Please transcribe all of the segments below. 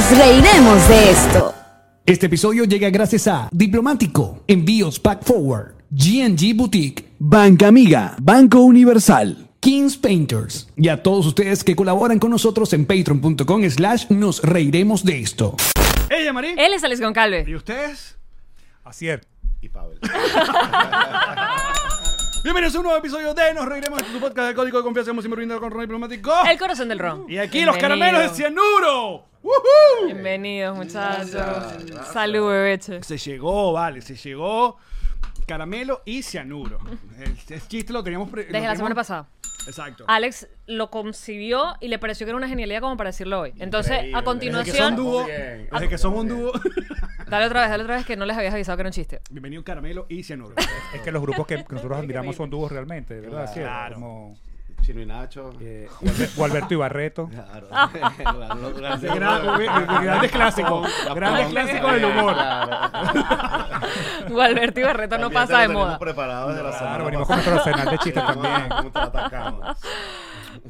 Nos reiremos de esto. Este episodio llega gracias a Diplomático, Envíos Pack Forward, GNG Boutique, Banca Amiga, Banco Universal, Kings Painters y a todos ustedes que colaboran con nosotros en patreon.com slash nos reiremos de esto. Ella, Marín. Él es Alex Goncalves. ¿Y ustedes? Asier. Y Pavel. Bienvenidos a un nuevo episodio de Nos Reiremos de tu podcast de Código de Confianza. Hemos siempre brindado con Ron Diplomático. El corazón del ron. Y aquí los caramelos de cianuro. ¡Woohoo! Bienvenidos, muchachos. Salud, bebeche. Se llegó, vale, se llegó caramelo y cianuro. El, el chiste lo teníamos... pre- lo Desde la semana pasada. Exacto. Alex lo concibió y le pareció que era una genialidad como para decirlo hoy. Entonces, Increíble. a Desde que son continuación, dúo, desde que somos un dúo. Dale otra vez, dale otra vez que no les habías avisado que era un chiste. Bienvenido caramelo y cianuro. Es que los grupos que, que nosotros admiramos son dúos realmente, ¿verdad? Asier? Claro. Como Chino y Nacho. eh, Gualber- Gualberto y Barreto. Claro. De gran- de grandes clásicos. Grandes clásicos del humor. Gualberto y Barreto no pasa de moda. preparados de la semana Claro, venimos con nuestro arsenal de chistes también.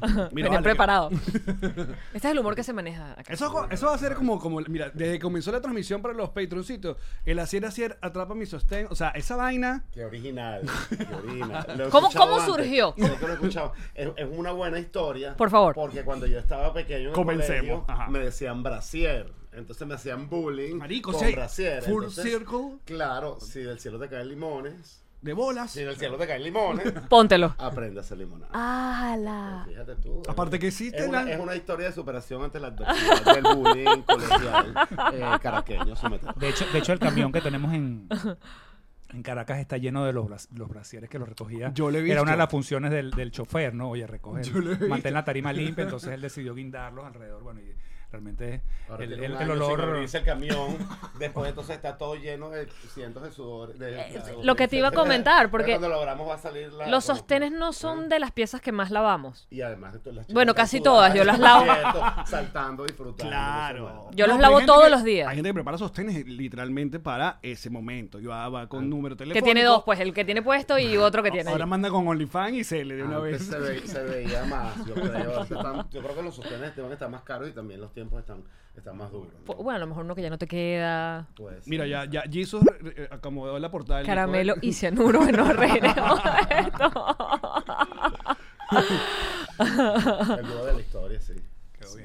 Mira, vale, preparado. Este es el humor que se maneja acá. Eso, eso va a ser como, como, mira, desde que comenzó la transmisión para los patroncitos, el hacer, hacer, atrapa mi sostén, o sea, esa vaina, Qué original. Qué original. Lo he ¿Cómo- escuchado cómo antes. surgió? Sí, que lo he escuchado. Es, es una buena historia. Por favor. Porque cuando yo estaba pequeño en Comencemos, colegio, me decían brasier. Entonces me hacían bullying Marico, con sí, brasier. full Entonces, circle. Claro, si del cielo te caen limones, de bolas. si del cielo te caen limones, Póntelo. aprende a hacer limonada. ¡Hala! Fíjate tú. Aparte que existe es una, la- es una historia de superación ante la adversidad del bullying colegial eh, caraqueño. De hecho, de hecho, el camión que tenemos en, en Caracas está lleno de los, los brasieres que los recogía. Yo lo he Era una de las funciones del, del chofer, ¿no? Oye, recoger, Yo lo he mantén la tarima limpia, entonces él decidió guindarlos alrededor. Bueno, y realmente Ahora el, tiene el- el olor... abrirse el camión, después entonces está todo lleno de cientos de sudor. de- Eh, de- lo que te iba a comentar, porque cuando lo abramos va a salir la... Los como- sostenes no son de las piezas que más lavamos. Y además de todas las chicas Bueno, casi sudadas, todas, yo las lavo. Saltando, disfrutando. Claro. Yo los pero lavo todos que- los días. Hay gente que prepara sostenes literalmente para ese momento. Yo ah, va con número Que telefónico. tiene dos, pues el que tiene puesto y otro que tiene. Ahora ahí. manda con OnlyFans y se le de una vez. Se, ve- se veía más, yo creo. Ahorita están- yo creo que los sostenes deben estar más caros y también los tiempos están, están más duros. ¿no? Bueno, a lo mejor uno que ya no te queda. Pues, Mira, ya, ya Jesus eh, eh, acomodó la portada. del Caramelo disco y cianuro nos reiremos de esto. El dúo de la historia, sí.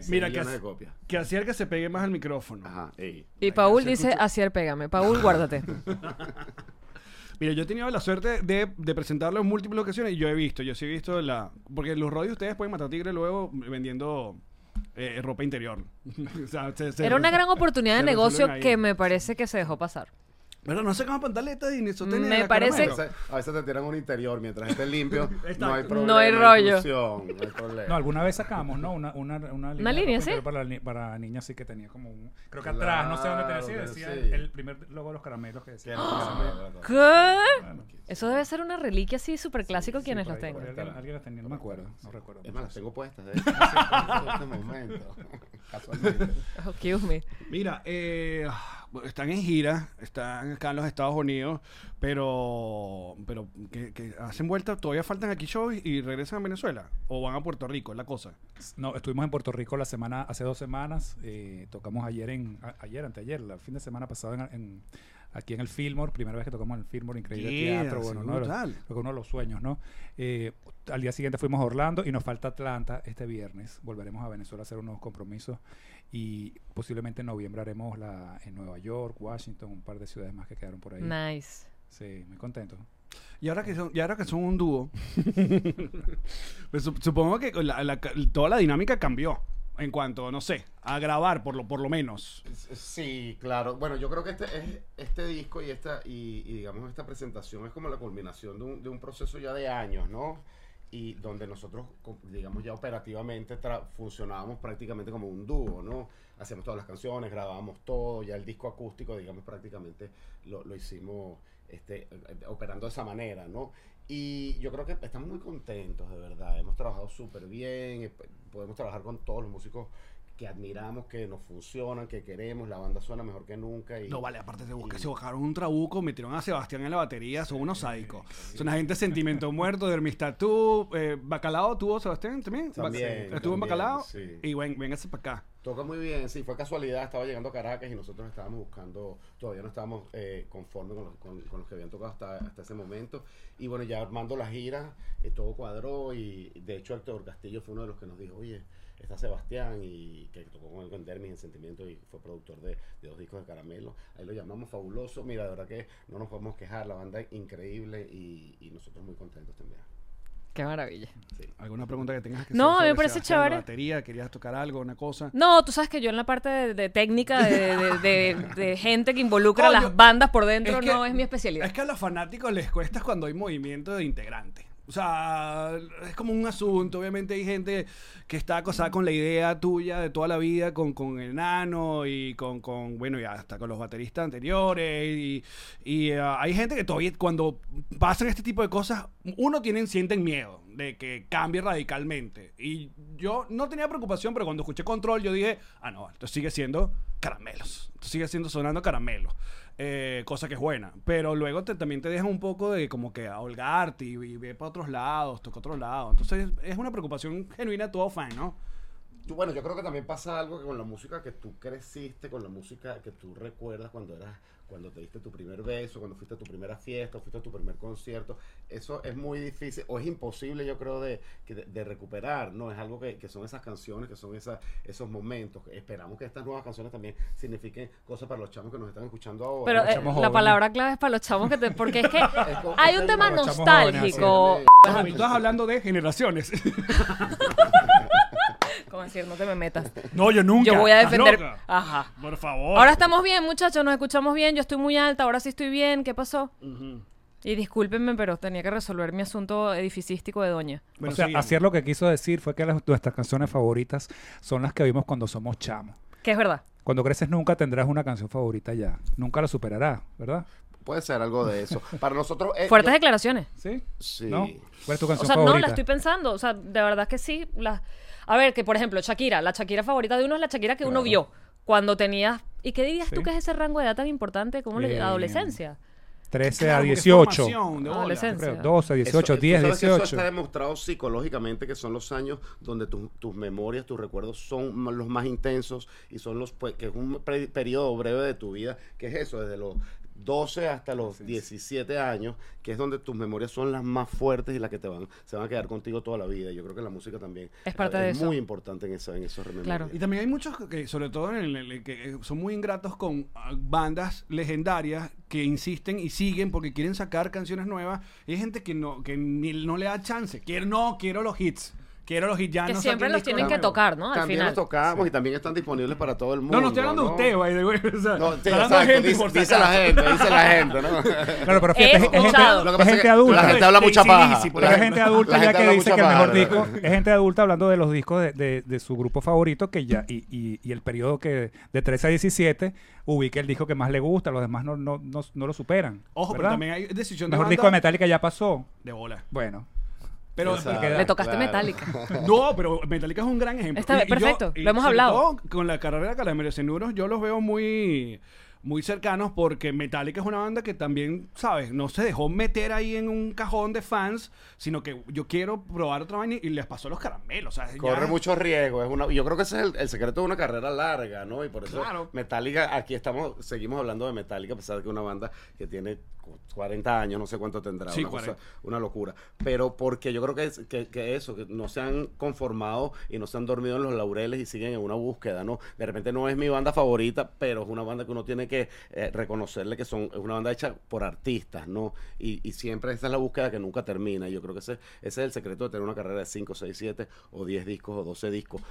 Mira, que, copias. que hacía que se pegue más al micrófono. Ajá, ey. Y Paul dice, Asier, pégame. Paul, guárdate. Mira, yo he tenido la suerte de, de presentarlo en múltiples ocasiones y yo he visto, yo sí he visto la... Porque los rodios ustedes pueden matar tigre luego vendiendo eh, ropa interior. O sea, se- se- Era una gran oportunidad de se negocio ahí. que me parece que se dejó pasar. Pero no sacamos pantaletas y ni sostenes Me de parece- A veces, a veces te tiran un interior mientras esté limpio. No hay problema. No hay rollo. no hay problema. No, alguna vez sacamos, ¿no? Una, una, una línea, de línea, sí. Para, ni- para niñas sí que tenía como un... Creo que Claro, atrás, no sé dónde te decía, que decía sí. el, primer logo de los caramelos que decía. ¿Qué? Bueno, Eso debe ser una reliquia así súper clásico quienes por los tengan. Alguien, alguien las tenía, no me acuerdo, no recuerdo. Es más, las tengo puestas de este momento. Casualmente. Oh, excuse me. Mira, eh, están en gira, están acá en los Estados Unidos, pero pero que, que hacen vuelta, todavía faltan aquí shows y regresan a Venezuela o van a Puerto Rico, es la cosa. No, estuvimos en Puerto Rico la semana, hace dos semanas, eh, tocamos ayer en, a- ayer, anteayer, el fin de semana pasado en, en- aquí en el Fillmore, primera vez que tocamos en el Fillmore, increíble Yeah, teatro, bueno, creo que uno de los sueños, ¿no? Eh, al día siguiente fuimos a Orlando y nos falta Atlanta este viernes, volveremos a Venezuela a hacer unos compromisos y posiblemente en noviembre haremos la, en Nueva York, Washington, un par de ciudades más que quedaron por ahí. Nice. Sí, muy contento. Y ahora que son, y ahora que son un dúo, pues sup- supongo que la- la- toda la dinámica cambió en cuanto, no sé, a grabar por lo, por lo menos. Sí, claro. Bueno, yo creo que este, es, este disco y esta, y, y digamos esta presentación es como la culminación de un, de un proceso ya de años, ¿no? Y donde nosotros, digamos, ya operativamente funcionábamos prácticamente como un dúo, ¿no? Hacíamos todas las canciones, grabábamos todo, ya el disco acústico, digamos, prácticamente lo, lo hicimos este, eh, operando de esa manera, ¿no? Y yo creo que estamos muy contentos, de verdad. Hemos trabajado súper bien, eh, podemos trabajar con todos los músicos que admiramos, que nos funcionan, que queremos, la banda suena mejor que nunca. Y, No, vale, aparte se, busca, y- se buscaron un trabuco, metieron a Sebastián en la batería, son unos sádicos. Son una gente sentimiento muerto, de Hermistatú, eh, Bacalao tuvo Sebastián también. También, Estuvo en Bacalao sí. y ven, véngase para acá. Toca muy bien, sí, fue casualidad, estaba llegando a Caracas y nosotros estábamos buscando, todavía no estábamos eh, conformes con los, con, con los que habían tocado hasta, hasta ese momento. Y bueno, ya armando la gira, eh, todo cuadró y de hecho Héctor Castillo fue uno de los que nos dijo, oye, está Sebastián y que tocó con él con Dermis en Sentimiento y fue productor de, de dos discos de Caramelo. Ahí lo llamamos fabuloso, mira, de verdad que no nos podemos quejar, la banda es increíble y, y nosotros muy contentos también. Qué maravilla. ¿Alguna pregunta que tengas que No, hacer a mí sobre me parece Sebastián, la chévere. batería, querías tocar algo, una cosa. No, tú sabes que yo en la parte de, de técnica, de, de- de- de gente que involucra Coño, las bandas por dentro, que- no es mi especialidad. Es que a los fanáticos les cuesta cuando hay movimiento de integrante. O sea, es como un asunto. Obviamente hay gente que está acosada con la idea tuya de toda la vida, con, con el nano y con, con, bueno, y hasta con los bateristas anteriores. Y, y, eh, hay gente que todavía, cuando pasan este tipo de cosas, uno tienen, sienten miedo de que cambie radicalmente. Y yo no tenía preocupación, pero cuando escuché Control, yo dije, ah, no, esto sigue siendo caramelos. Sigue siendo sonando caramelos. Eh, cosa que es buena. Pero luego te, también te deja un poco de como que holgarte y, y ver para otros lados, toca otros lados. Entonces es una preocupación genuina de todo fan, ¿no? Tú, bueno, yo creo que también pasa algo que con la música que tú creciste, con la música que tú recuerdas cuando eras, cuando te diste tu primer beso, cuando fuiste a tu primera fiesta, o fuiste a tu primer concierto, eso es muy difícil o es imposible, yo creo, de, que de, de recuperar, ¿no? Es algo que, que son esas canciones, que son esas, esos momentos. Esperamos que estas nuevas canciones también signifiquen cosas para los chamos que nos están escuchando ahora. Pero eh, chamos la palabra clave es para los chavos que te... Porque es que hay un tema chamos jóvenes, nostálgico. Ah, tú estás hablando de generaciones. Como decir, no te me metas. no, yo nunca. Yo voy a ¿Estás defender... loca? Ajá. Por favor. Ahora estamos bien, muchachos, nos escuchamos bien, yo estoy muy alta, ahora sí estoy bien, ¿qué pasó? Y discúlpenme, pero tenía que resolver mi asunto edificístico de doña. Bueno, o sea, sigamos. Acier lo que quiso decir fue que las- nuestras canciones favoritas son las que vimos cuando somos chamos. Que es verdad. Cuando creces nunca tendrás una canción favorita ya. Nunca lo superarás, ¿verdad? Puede ser algo de eso. Para nosotros... eh, Fuertes yo- declaraciones. ¿Sí? Sí. ¿No? ¿Cuál es tu O canción sea, no, favorita? la estoy pensando. O sea, de verdad que sí. La... A ver, que por ejemplo, Shakira. La Shakira favorita de uno es la Shakira que uno vio cuando tenías... ¿Y qué dirías tú Sí. que es ese rango de edad tan importante como la adolescencia? 13 Claro, a porque es 18. formación de bola. Adolescencia. Creo, 12, 18, Eso- 10, tú sabes que 18. Eso está demostrado psicológicamente que son los años donde tu- tus memorias, tus recuerdos son los más intensos y son los pues, que es un periodo breve de tu vida, que es eso, desde los 12 hasta los 17 años, que es donde tus memorias son las más fuertes y las que te van se van a quedar contigo toda la vida. Yo creo que la música también Es parte de eso. muy importante en, eso, en esos rememorias. Claro. Y también hay muchos que, sobre todo en el, el- que eh, son muy ingratos con ah, bandas legendarias que insisten y siguen porque quieren sacar canciones nuevas. Y hay gente que no, que ni, no le da chance. Quiero, no, quiero los hits. Quiero los hits. Ya Que siempre los tienen que tocar, ¿no? Al También final. los tocamos y también están disponibles para todo el mundo. No, no estoy hablando de usted, way. O sea, No, sí, estoy hablando de gente, dice, por dice la gente, dice la gente, ¿no? Claro, pero fíjate, es gente. Lo que es adulta. La gente habla mucha paja. Pero es gente adulta ya que dice que el mejor disco, es gente adulta hablando de los discos de, de- de su grupo favorito que ya y, y- y el periodo que de 13 a 17 ubica el disco que más le gusta, los demás no, no, no, no lo superan. Ojo, pero también hay decisión el de mejor banda disco de Metallica ya pasó. de bola. Bueno, Pero Exacto. Le tocaste Claro. Metallica. No, pero Metallica es un gran ejemplo. Está bien, yo- perfecto, lo hemos hablado. todo con la carrera de Calameros Nuros, yo los veo muy, muy cercanos porque Metallica es una banda que también, ¿sabes? No se dejó meter ahí en un cajón de fans, sino que yo quiero probar otra vaina y les pasó los caramelos. sea, ya- Corre mucho riesgo. Es una, yo creo que ese es el, el secreto de una carrera larga, ¿no? Y por eso Claro. Metallica, aquí estamos, seguimos hablando de Metallica, a pesar de que es una banda que tiene 40 años, no sé cuánto tendrá, Sí, una, cosa- 40. una locura. Pero porque yo creo que, es- que, que eso, que no se han conformado y no se han dormido en los laureles y siguen en una búsqueda, ¿no? De repente no es mi banda favorita, pero es una banda que uno tiene que eh, reconocerle que son, es una banda hecha por artistas, ¿no? Y, y siempre esa es la búsqueda que nunca termina. Yo creo que ese, ese es el secreto de tener una carrera de 5, 6, 7 o 10 discos o 12 discos.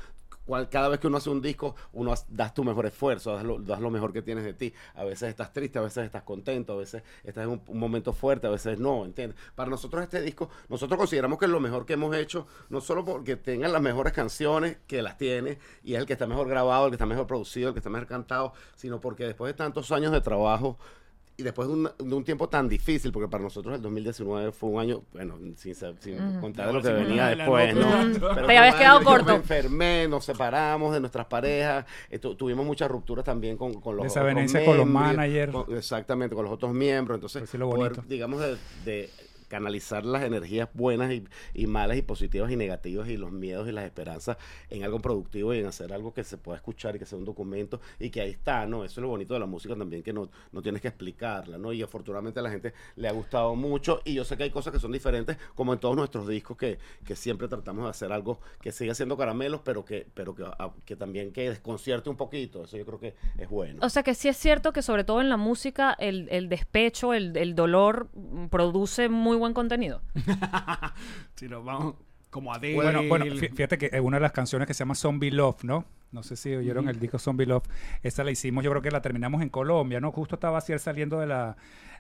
Cada vez que uno hace un disco, uno has- das tu mejor esfuerzo, das lo, das lo mejor que tienes de ti. A veces estás triste, a veces estás contento, a veces estás en un, un momento fuerte, a veces no, ¿entiendes? Para nosotros este disco, nosotros consideramos que es lo mejor que hemos hecho, no solo porque tengan las mejores canciones, que las tiene, y es el que está mejor grabado, el que está mejor producido, el que está mejor cantado, sino porque después de tantos años de trabajo, y después de un, de un tiempo tan difícil, porque para nosotros el 2019 fue un año, bueno, sin, sin contar de lo que Sí, venía después. ¿no? Pero Te habías quedado corto. me enfermé, nos separamos de nuestras parejas, eh, tu- tuvimos muchas rupturas también con, con los Desavenencia con los managers. con- exactamente, con los otros miembros. Entonces, Pues sí, lo poder, digamos, de, de canalizar las energías buenas y, malas y positivas y negativas y los miedos y las esperanzas en algo productivo y en hacer algo que se pueda escuchar y que sea un documento y que ahí está, ¿no? Eso es lo bonito de la música también, que no, no tienes que explicarla, ¿no? Y afortunadamente a la gente le ha gustado mucho y yo sé que hay cosas que son diferentes, como en todos nuestros discos, que, que siempre tratamos de hacer algo que siga siendo caramelos, pero que, pero que, a- que también que desconcierte un poquito, eso yo creo que es bueno. O sea que sí es cierto que sobre todo en la música el, el despecho, el, el dolor produce muy buen contenido. Si nos vamos como a Bueno, bueno, fí- fíjate que eh, una de las canciones que se llama Zombie Love, ¿no? No sé si oyeron el disco Zombie Love. Esa la hicimos, yo creo que la terminamos en Colombia, ¿no? Justo estaba así saliendo de la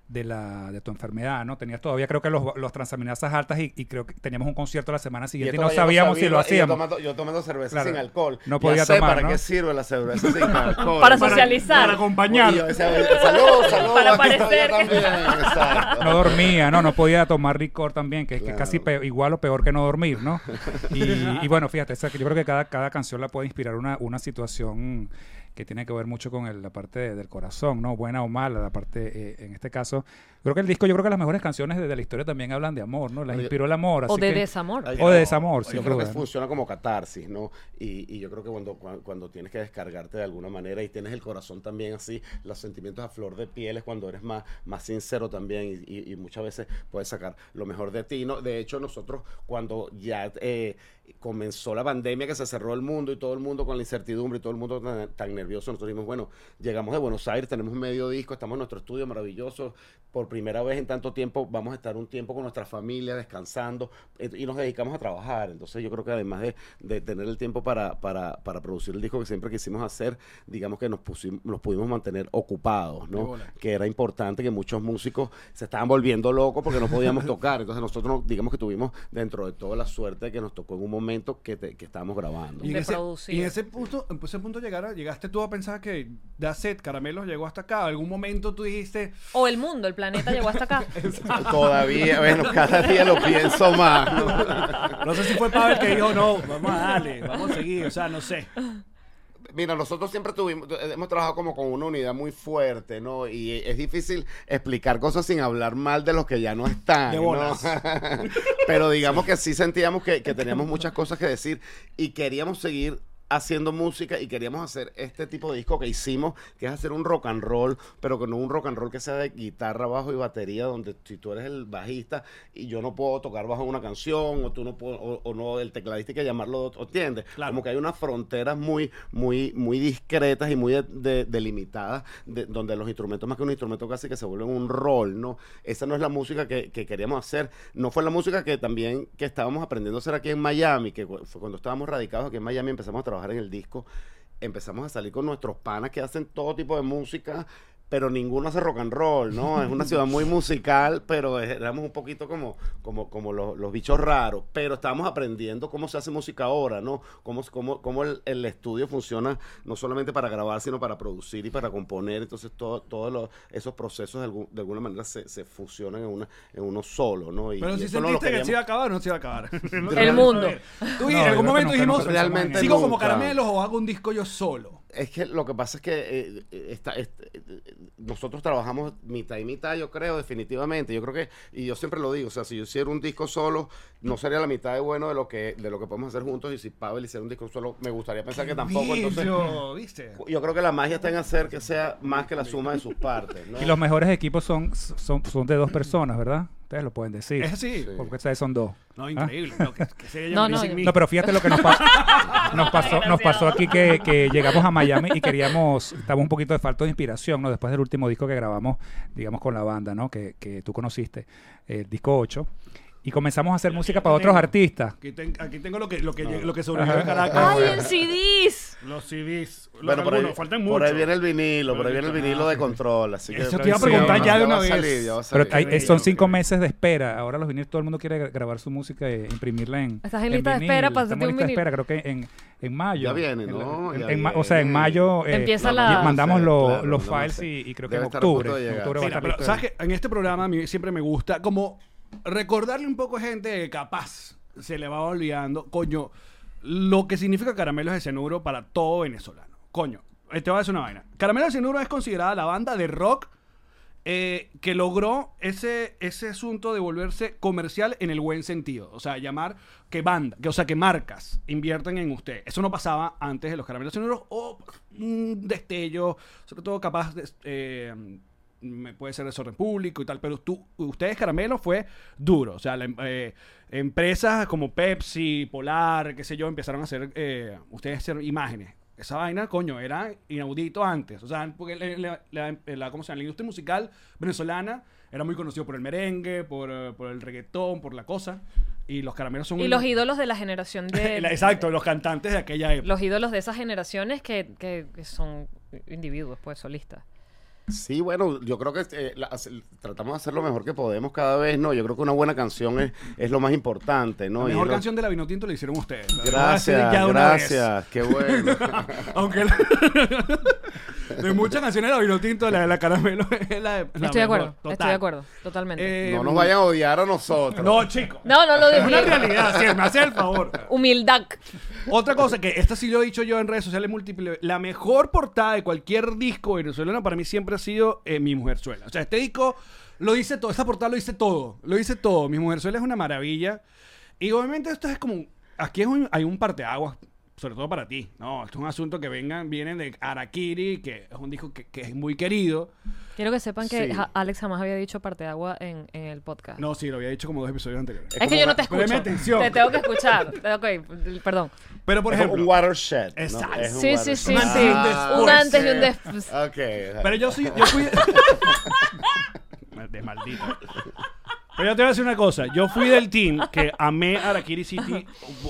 de la de tu enfermedad, ¿no? Tenías todavía creo que los, los transaminasas altas y, y creo que teníamos un concierto la semana siguiente y, no sabíamos si sabía, lo hacíamos. Yo tomando, yo tomando cerveza Claro. sin alcohol. No Ya podía sé tomar, para ¿no? qué sirve la cerveza sin alcohol. Para socializar. Para acompañar. Y yo decía, salud, salud. Para aquí estoy parecer yo que- también. No dormía, ¿no? No podía tomar licor también, que es que Claro. casi pe- igual o peor que no dormir, ¿no? Y, y bueno, fíjate, yo creo que cada, cada canción la puede inspirar una, una situación que tiene que ver mucho con el- la parte de- del corazón, ¿no? Buena o mala, la parte, eh, en este caso, creo que el disco, yo creo que las mejores canciones de, de la historia también hablan de amor, ¿no? Las inspiró el amor, así O de que- desamor. Ay, O de desamor, yo sin creo que funciona como catarsis, ¿no? Y, y yo creo que cuando, cuando, cuando tienes que descargarte de alguna manera y tienes el corazón también así, los sentimientos a flor de piel es cuando eres más, más sincero también y, y- y muchas veces puedes sacar lo mejor de ti, ¿no? De hecho, nosotros cuando ya eh, comenzó la pandemia, que se cerró el mundo y todo el mundo con la incertidumbre y todo el mundo tan, tan nervioso, nosotros dijimos, bueno, llegamos de Buenos Aires, tenemos medio disco, estamos en nuestro estudio maravilloso, por primera vez en tanto tiempo vamos a estar un tiempo con nuestra familia descansando eh, y nos dedicamos a trabajar. Entonces yo creo que además de, de tener el tiempo para, para, para producir el disco que siempre quisimos hacer, digamos que nos, pusimos, nos pudimos mantener ocupados, ¿no? Que era importante que muchos músicos se estaban volviendo locos porque no podíamos tocar. Entonces nosotros no- digamos que tuvimos dentro de toda la suerte que nos tocó en un momento que, te- que estábamos grabando. Y en, de ese, producir. y en ese punto, en ese punto llegara, llegaste tú a pensar que It, Caramelos llegó hasta acá. ¿Algún momento tú dijiste, O el mundo, el planeta llegó hasta acá. Todavía, bueno, cada día lo pienso más. ¿no? no sé si fue Pavel que dijo, no, vamos a darle, vamos a seguir, o sea, no sé. Mira, nosotros siempre tuvimos, hemos trabajado como con una unidad muy fuerte, ¿no? Y es difícil explicar cosas sin hablar mal de los que ya no están, De ¿no? bolas. Pero digamos que sí sentíamos que, que teníamos muchas cosas que decir y queríamos seguir haciendo música y queríamos hacer este tipo de disco que hicimos, que es hacer un rock and roll, pero que no un rock and roll que sea de guitarra, bajo y batería, donde si tú eres el bajista y yo no puedo tocar bajo una canción, o tú no puedo, o, o no, el tecladista hay que llamarlo, ¿o ¿entiendes? Claro. Como que hay unas fronteras muy, muy, muy discretas y muy de- de- delimitadas, de- donde los instrumentos más que un instrumento casi que se vuelven un rol, ¿no? Esa no es la música que, que queríamos hacer, no fue la música que también que estábamos aprendiendo a hacer aquí en Miami, que fue cuando estábamos radicados aquí en Miami empezamos a trabajar en el disco, empezamos a salir con nuestros panas que hacen todo tipo de música, pero ninguno hace rock and roll, ¿no? Es una ciudad muy musical, pero éramos un poquito como, como, como los, los bichos raros, pero estábamos aprendiendo cómo se hace música ahora, ¿no? Cómo, cómo, cómo el, el estudio funciona no solamente para grabar, sino para producir y para componer, entonces todo- todos los- esos procesos de, algún- de alguna manera se, se fusionan en, una, en uno solo, ¿no? Y, Pero y si eso no lo sentiste que queríamos- se iba a acabar o no se iba a acabar. El mundo. Tú y No, en algún momento dijimos, realmente sigo como nunca. caramelos o hago un disco yo solo. Es que lo que pasa es que eh, eh, está- est- eh, eh, nosotros trabajamos mitad y mitad, yo creo, definitivamente. Yo creo que, y yo siempre lo digo, o sea, si yo hiciera un disco solo, no sería la mitad de bueno de lo que de lo que podemos hacer juntos. Y si Pavel hiciera un disco solo, me gustaría pensar que tampoco. Entonces, ¿viste? yo creo que la magia está en hacer que sea más que la suma de sus partes. ¿no? Y los mejores equipos son, son, son de dos personas, ¿verdad? Ustedes lo pueden decir. Es así. Sí. Porque ustedes son dos. No, ¿Ah? increíble. No, que, que se No. No, pero fíjate lo que nos pasó. Nos pasó, nos pasó aquí que, que llegamos a Miami y queríamos, estaba un poquito de falta de inspiración, ¿no? Después del último disco que grabamos, digamos, con la banda, ¿no? Que, que tú conociste, el disco 8. Y comenzamos a hacer música para otros artistas. Aquí, ten- aquí tengo lo que, lo que, lo que sobrevivió en Caracas. ¡Ay, en CDs! Los CDs. Los Bueno, por ahí, faltan por ahí muchos. viene el vinilo, por ahí viene el vinilo de control. Así que Eso te iba a preguntar ya de una vez. salir, Pero hay- bello, son cinco meses de espera. Ahora los vinilos, todo el mundo quiere gra- grabar su música e imprimirla en. Estás en lista de espera en un lista de vinil. espera, creo que en, en mayo. Ya viene, En ¿no? la- Ya en ma- o sea, en viene. mayo. eh, Empieza la- Mandamos Sí, lo- claro, los no files y, y creo que en octubre. En octubre va a estar sabes que en este programa a mí siempre me gusta como recordarle un poco a gente que capaz se le va olvidando, coño, lo que significa Caramelos de Cianuro para todo venezolano. Coño, eh, te voy a decir una vaina. Caramelos de Cianuro es considerada la banda de rock eh, que logró ese, ese asunto de volverse comercial en el buen sentido. O sea, llamar que banda, que, o sea, que marcas invierten en usted. Eso no pasaba antes de los caramelos cianuros o un destello, sobre todo capaz de... eh, me puede ser desorden público y tal, pero tú, ustedes Caramelo fue duro. O sea, la em- eh, empresas como Pepsi, Polar, qué sé yo, empezaron a hacer, eh, ustedes hacer imágenes. Esa vaina, coño, era inaudito antes. O sea, porque la, la- la- la- ¿cómo se llama? la industria musical venezolana era muy conocido por el merengue, por, eh, por el reggaetón, por la cosa. Y los caramelos son... Y un- los ídolos de la generación de... Exacto, los cantantes de aquella época. Los ídolos de esas generaciones que- que son individuos, pues, solistas. Sí, bueno, yo creo que eh, la- tratamos de hacer lo mejor que podemos cada vez, ¿no? Yo creo que una buena canción es, es lo más importante, ¿no? La Y mejor es lo- canción de la Vinotinto la hicieron ustedes. La Gracias, ya de una vez. gracias, qué bueno. Aunque la- de muchas canciones de la Vinotinto, la de la Caramelo es la, la Estoy de acuerdo, total. estoy de acuerdo, totalmente. Eh, No nos vayan a odiar a nosotros. No, chicos. no, no lo Es una realidad, sí, me hace el favor. Humildad. Otra cosa que esta sí lo he dicho yo en redes sociales múltiples, la mejor portada de cualquier disco venezolano para mí siempre ha sido eh, Mi Mujerzuela. O sea, este disco lo dice todo, esta portada lo dice todo, lo dice todo. Mi Mujerzuela es una maravilla. Y obviamente esto es como, aquí es un- hay un parteaguas, sobre todo para ti. No, esto es un asunto que vengan, vienen de Arakiri, que es un disco que, que es muy querido. Quiero que sepan que Sí. ja- Alex jamás había dicho parte de agua en, en el podcast. No, sí, lo había dicho como dos episodios anteriores. es que yo no te escucho. Atención. Te tengo que escuchar. Ok, perdón. Pero por Es ejemplo, un watershed. ¿no? Exacto. Es un Sí, sí, sí, watershed. sí. Ah, Un antes y un después. Ok. Pero yo sí, yo fui. de maldito. Pero yo te voy a decir una cosa. Yo fui del team que amé Arakiri City,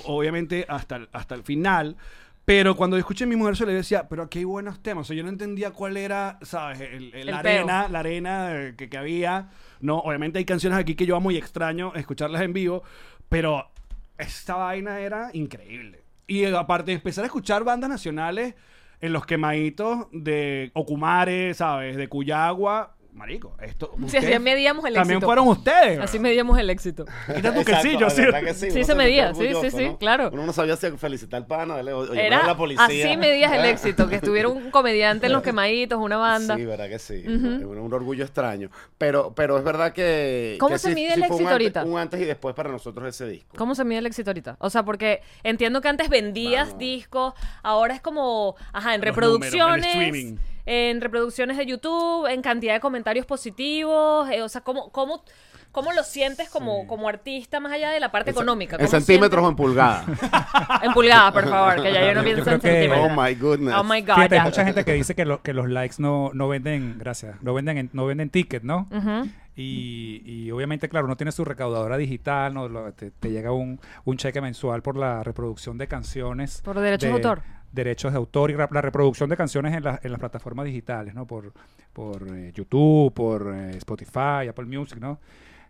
obviamente, hasta el, hasta el final. Pero cuando escuché a mi mujer, se le decía, pero aquí hay buenos temas. O sea, yo no entendía cuál era, ¿sabes? El- el- la peo. arena, la arena eh, que, que había. No, obviamente hay canciones aquí que yo amo y extraño escucharlas en vivo. Pero esta vaina era increíble. Y eh, aparte de empezar a escuchar bandas nacionales en los quemaditos de Ocumare, ¿sabes? De Cuyagua. Marico, esto. Sí, así medíamos el También éxito. fueron ustedes. Así medíamos el éxito. Quita tu quesillo, ¿sí? que sí, se medía, sí, sí, sí, ¿no? claro. Uno no sabía si felicitar al pana, dale, oye, Era la policía. así medías el éxito, que estuviera un comediante en los quemaditos, una banda. Sí, verdad que sí. un, un orgullo extraño. Pero, pero es verdad que. ¿Cómo que se mide sí el éxito antes- ahorita? Un antes y después para nosotros ese disco. ¿Cómo se mide el éxito ahorita? O sea, porque entiendo que antes vendías Vamos. discos, ahora es como, ajá, en Los números, el reproducciones, streaming. En reproducciones de YouTube, en cantidad de comentarios positivos, eh, o sea, ¿cómo, cómo, cómo lo sientes como, como artista más allá de la parte económica? ¿En ¿Cómo centímetros o en pulgadas? En pulgadas, por favor, que ya yo no pienso creo en que- centímetros. oh my goodness. Oh my God, Fíjate, hay mucha gente que dice que, lo- que los likes no, no venden, gracias, no venden, en- no venden tickets, ¿no? Y, y obviamente, claro, uno tiene su recaudadora digital, ¿no? Lo- te, te llega un, un cheque mensual por la reproducción de canciones. Por derechos de autor. Derechos de autor y la reproducción de canciones en, la- en las plataformas digitales, ¿no? Por, por eh, YouTube, por eh, Spotify, Apple Music, ¿no?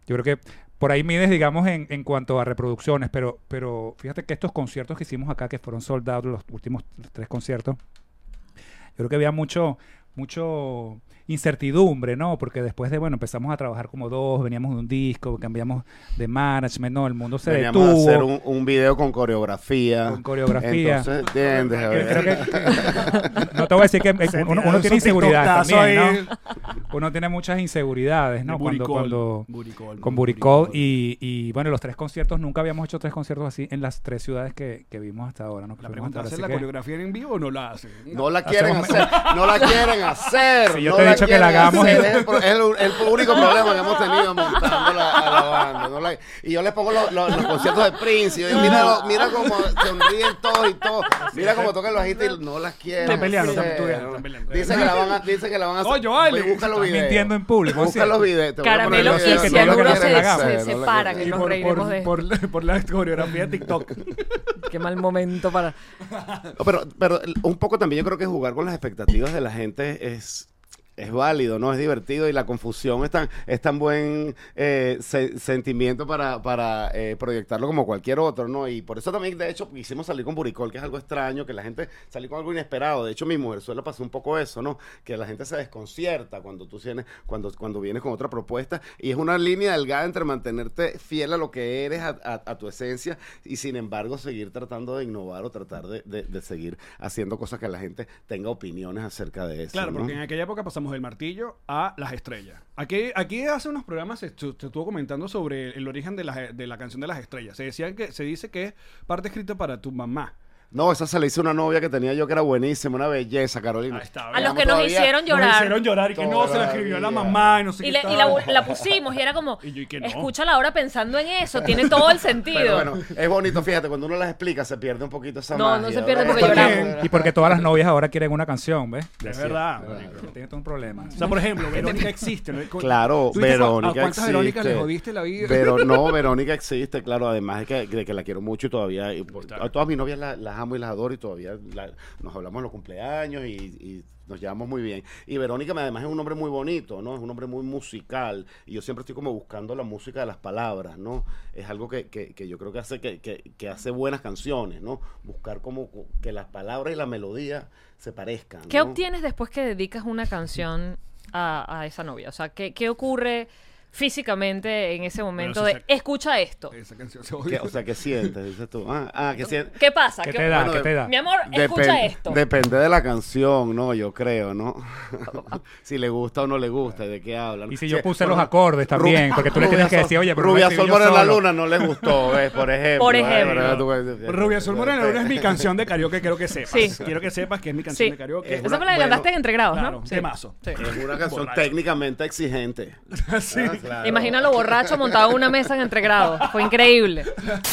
Yo creo que por ahí mides, digamos, en, en cuanto a reproducciones, pero, pero fíjate que estos conciertos que hicimos acá, que fueron soldados los últimos tres conciertos, yo creo que había mucho, mucho incertidumbre, ¿no? Porque después de, bueno, empezamos a trabajar como dos, veníamos de un disco, cambiamos de management, ¿no? El mundo se Veníamos a detuvo. hacer un, un video con coreografía. Con coreografía. Entonces, ¿entiendes? A Creo ver. que- no te voy a decir que eh, uno, uno tiene inseguridades tiktokazos también. ¿no? Uno tiene muchas inseguridades, ¿no? Cuando, Buricol, cuando Buricol, con Buricol. Y, y bueno, los tres conciertos, nunca habíamos hecho tres conciertos así en las tres ciudades que, que vimos hasta ahora, ¿no? Que La fuimos pregunta hasta es, ahora, ¿la así que- coreografía en vivo o no la hacen? No la quieren Hacemos- hacer, no la quieren hacer. Si yo no te la dicho que la hagamos- Es el, el- el único problema que hemos tenido montando la, a la banda. no la- y yo les pongo los, los- los conciertos de Prince. Y yo digo, mira, lo- mira cómo sonríen todos y todos. Mira cómo tocan los ajitos y no las quieren. Están peleando, hacer, están peleando, ¿no? están peleando. Dicen que la van a, dicen que la van a vale. Ve, Busca los videos. mintiendo en público, ¿es Busca los videos. te Caramelo y que quieren se- hacer, se no la separan. quieren Y nos por, reiremos de esto. por- la coreografía de TikTok. Qué mal momento para. Pero un poco también yo creo que jugar con las expectativas de la gente es, es válido, ¿no? Es divertido y la confusión es tan, es tan buen eh, se- sentimiento para, para eh, proyectarlo como cualquier otro, ¿no? Y por eso también, de hecho, quisimos salir con Buricol, que es algo extraño, que la gente salió con algo inesperado. De hecho, mi mujer suele pasar un poco eso, ¿no? Que la gente se desconcierta cuando tú tienes, cuando, cuando vienes con otra propuesta. Y es una línea delgada entre mantenerte fiel a lo que eres, a, a- a tu esencia, y sin embargo seguir tratando de innovar o tratar de, de- de seguir haciendo cosas que la gente tenga opiniones acerca de eso. Claro, ¿no? porque en aquella época pasamos del martillo a las estrellas. Aquí, aquí hace unos programas se estuvo comentando sobre el origen de la, de la canción de las estrellas. Se decía que se dice que es parte escrita para tu mamá. No, esa se le hizo una novia que tenía yo que era buenísima, una belleza, Carolina. Ahí está, A los que nos todavía- hicieron Nos llorar. hicieron llorar y que no, se la escribió a la mamá y no sé Y, qué le- y tal. la, la pusimos y era como, Y yo, ¿y qué no? escúchala ahora pensando en eso, tiene todo el sentido. Pero bueno, es bonito, fíjate, cuando uno las explica se pierde un poquito esa No, no magia, se pierde ¿verdad? porque lloramos. Y porque todas las novias ahora quieren una canción, ¿ves? Es verdad. Tiene todo un problema. O sea, por ejemplo, Verónica existe. ¿no? Claro, ¿Tú viste cu- Verónica ¿A cuántas existe. Verónicas le jodiste la vida? Pero no, Verónica existe, claro, además de que, de que la quiero mucho y todavía, y por- a todas mis novias la- las amo y las adoro y todavía la- nos hablamos en los cumpleaños y, y nos llevamos muy bien. Y Verónica además es un hombre muy bonito, ¿no? Es un hombre muy musical y yo siempre estoy como buscando la música de las palabras, ¿no? Es algo que, que- que yo creo que hace, que, que- hace buenas canciones, ¿no? Buscar como que las palabras y la melodía se parezcan. ¿Qué obtienes después que dedicas una canción a, a esa novia? O sea, ¿qué, qué ocurre físicamente en ese momento Bueno, de escucha esto? Esa canción se ¿Qué- odia. o sea, ¿qué sientes? Dices tú. Ah, ah, ¿qué sientes? ¿Qué pasa? ¿Qué ¿Qué- te da? Bueno, ¿Qué te da? Mi amor, escucha esto. Depende de la canción, ¿no? Yo creo, ¿no? si le gusta o no le gusta, de qué hablan. Y si yo puse los acordes también, porque tú le tienes que decir, oye, pero Rubia la Sol Morena en la. Luna no le gustó, ¿ves? Por ejemplo. Por ¿eh? ejemplo. Pero tú- Rubia Sol Morena Luna es mi canción de karaoke, quiero que sepas. Sí. Quiero que sepas que es mi canción Sí. de karaoke. Es Esa fue la cantaste en Entre Grados, ¿no? Sí. Es una canción técnicamente exigente. Sí. Claro. Imagínalo borracho montado en una mesa en Entre Grados. Fue increíble.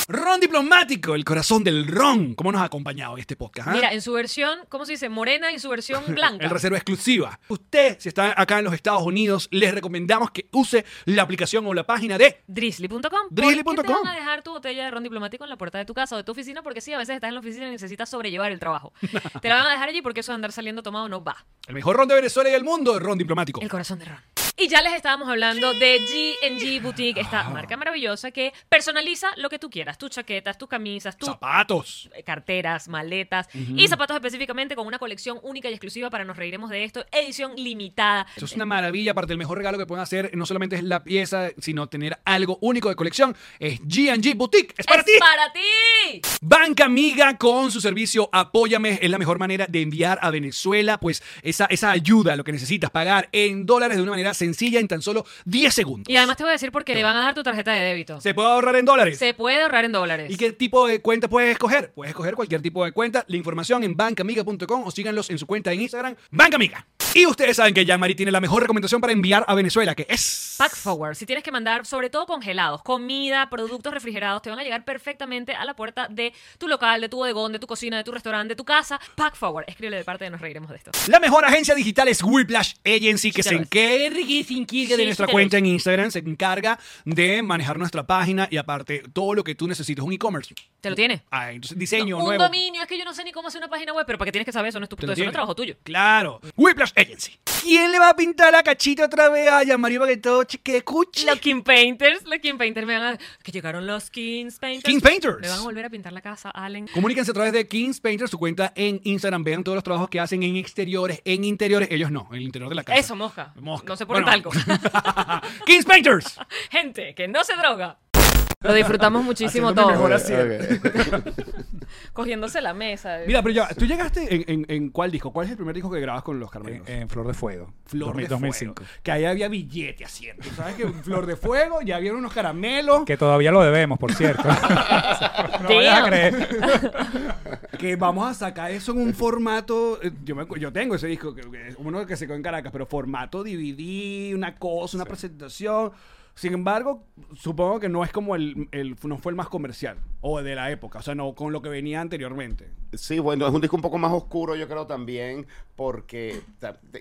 Ron diplomático, el corazón del ron. ¿Cómo nos ha acompañado este podcast? ah? Mira, en su versión, ¿cómo se dice? Morena y su versión blanca. El reserva exclusiva. Usted, si está acá en los Estados Unidos, les recomendamos que use la aplicación o la página de Drizzly.com. Drizzly.com. ¿Por qué te van a dejar tu botella de ron diplomático en la puerta de tu casa o de tu oficina? Porque sí, a veces estás en la oficina y necesitas sobrellevar el trabajo. te la van a dejar allí porque eso de andar saliendo tomado no va. el mejor ron de Venezuela y del mundo, ron diplomático. El corazón de ron. Y ya les estábamos hablando de G&G Boutique, esta marca maravillosa que personaliza lo que tú quieras. Tus chaquetas, tus camisas, tus Zapatos. carteras, maletas y zapatos específicamente con una colección única y exclusiva para Nos Reiremos de Esto, edición limitada. Eso es una maravilla, aparte el mejor regalo que pueden hacer no solamente es la pieza, sino tener algo único de colección. Es G&G Boutique. ¡Es para ¡Es ti! para ti! Banca Amiga con su servicio Apóyame es la mejor manera de enviar a Venezuela pues esa, esa ayuda, lo que necesitas pagar en dólares de una manera sencilla en tan solo 10 segundos. Y además te voy a decir porque le van a dar tu tarjeta de débito. ¿Se puede ahorrar en dólares? Se puede ahorrar en dólares. ¿Y qué tipo de cuenta puedes escoger? Puedes escoger cualquier tipo de cuenta. La información en bancamiga.com o síganlos en su cuenta en Instagram, Bancamiga. Y ustedes saben que Jean-Marie tiene la mejor recomendación para enviar a Venezuela, que es... Pack Forward, si tienes que mandar, sobre todo congelados, comida, productos refrigerados, te van a llegar perfectamente a la puerta de tu local, de tu bodegón, de tu cocina, de tu restaurante, de tu casa. Pack Forward, escríbele de parte de Nos Reiremos de Esto. La mejor agencia digital es Whiplash Agency, que Ya se encarga Vicky Sinquilga de nuestra cuenta en Instagram se encarga de manejar nuestra página y aparte todo lo que tú necesites, un e-commerce. ¿Te lo tiene? Ah, entonces diseño un nuevo. dominio, es que yo no sé ni cómo hacer una página web, pero ¿para qué tienes que saber eso? No es tu ¿Te lo eso no es trabajo tuyo. Claro. Whiplash Agency. ¿Quién le va a pintar la cachita otra vez a Yamari para que escuche? Los King Painters, los King Painters me van a... Que llegaron los Kings Painters. King Painters. Me van a volver a pintar la casa, Allen. Comuníquense a través de Kings Painter, su cuenta en Instagram. Vean todos los trabajos que hacen en exteriores, en interiores. Ellos no, en el interior de la casa. Eso, mosca. Mosca. No se pone Bueno. Talco. Kings Painters. Gente, que no se droga. Lo disfrutamos muchísimo Haciendo mi todo. mejor acierto. Cogiéndose la mesa. Mira, pero ya, ¿tú llegaste en, en- en cuál disco? ¿Cuál es el primer disco que grabas con los En, Carmelos? en Flor de Fuego. Flor de 2005. Fuego. Que ahí había billete haciendo. ¿Sabes que en Flor de Fuego ya había unos caramelos Que todavía lo debemos, por cierto. no vayas a Damn. creer. que vamos a sacar eso en un formato. eh, Yo, me acu- yo tengo ese disco, que, que es uno que se quedó en Caracas, pero formato DVD, una cosa, una presentación. Sin embargo, supongo que no es como el, el- no fue el más comercial o de la época, o sea, no con lo que venía anteriormente. Sí, bueno, es un disco un poco más oscuro, yo creo también, porque,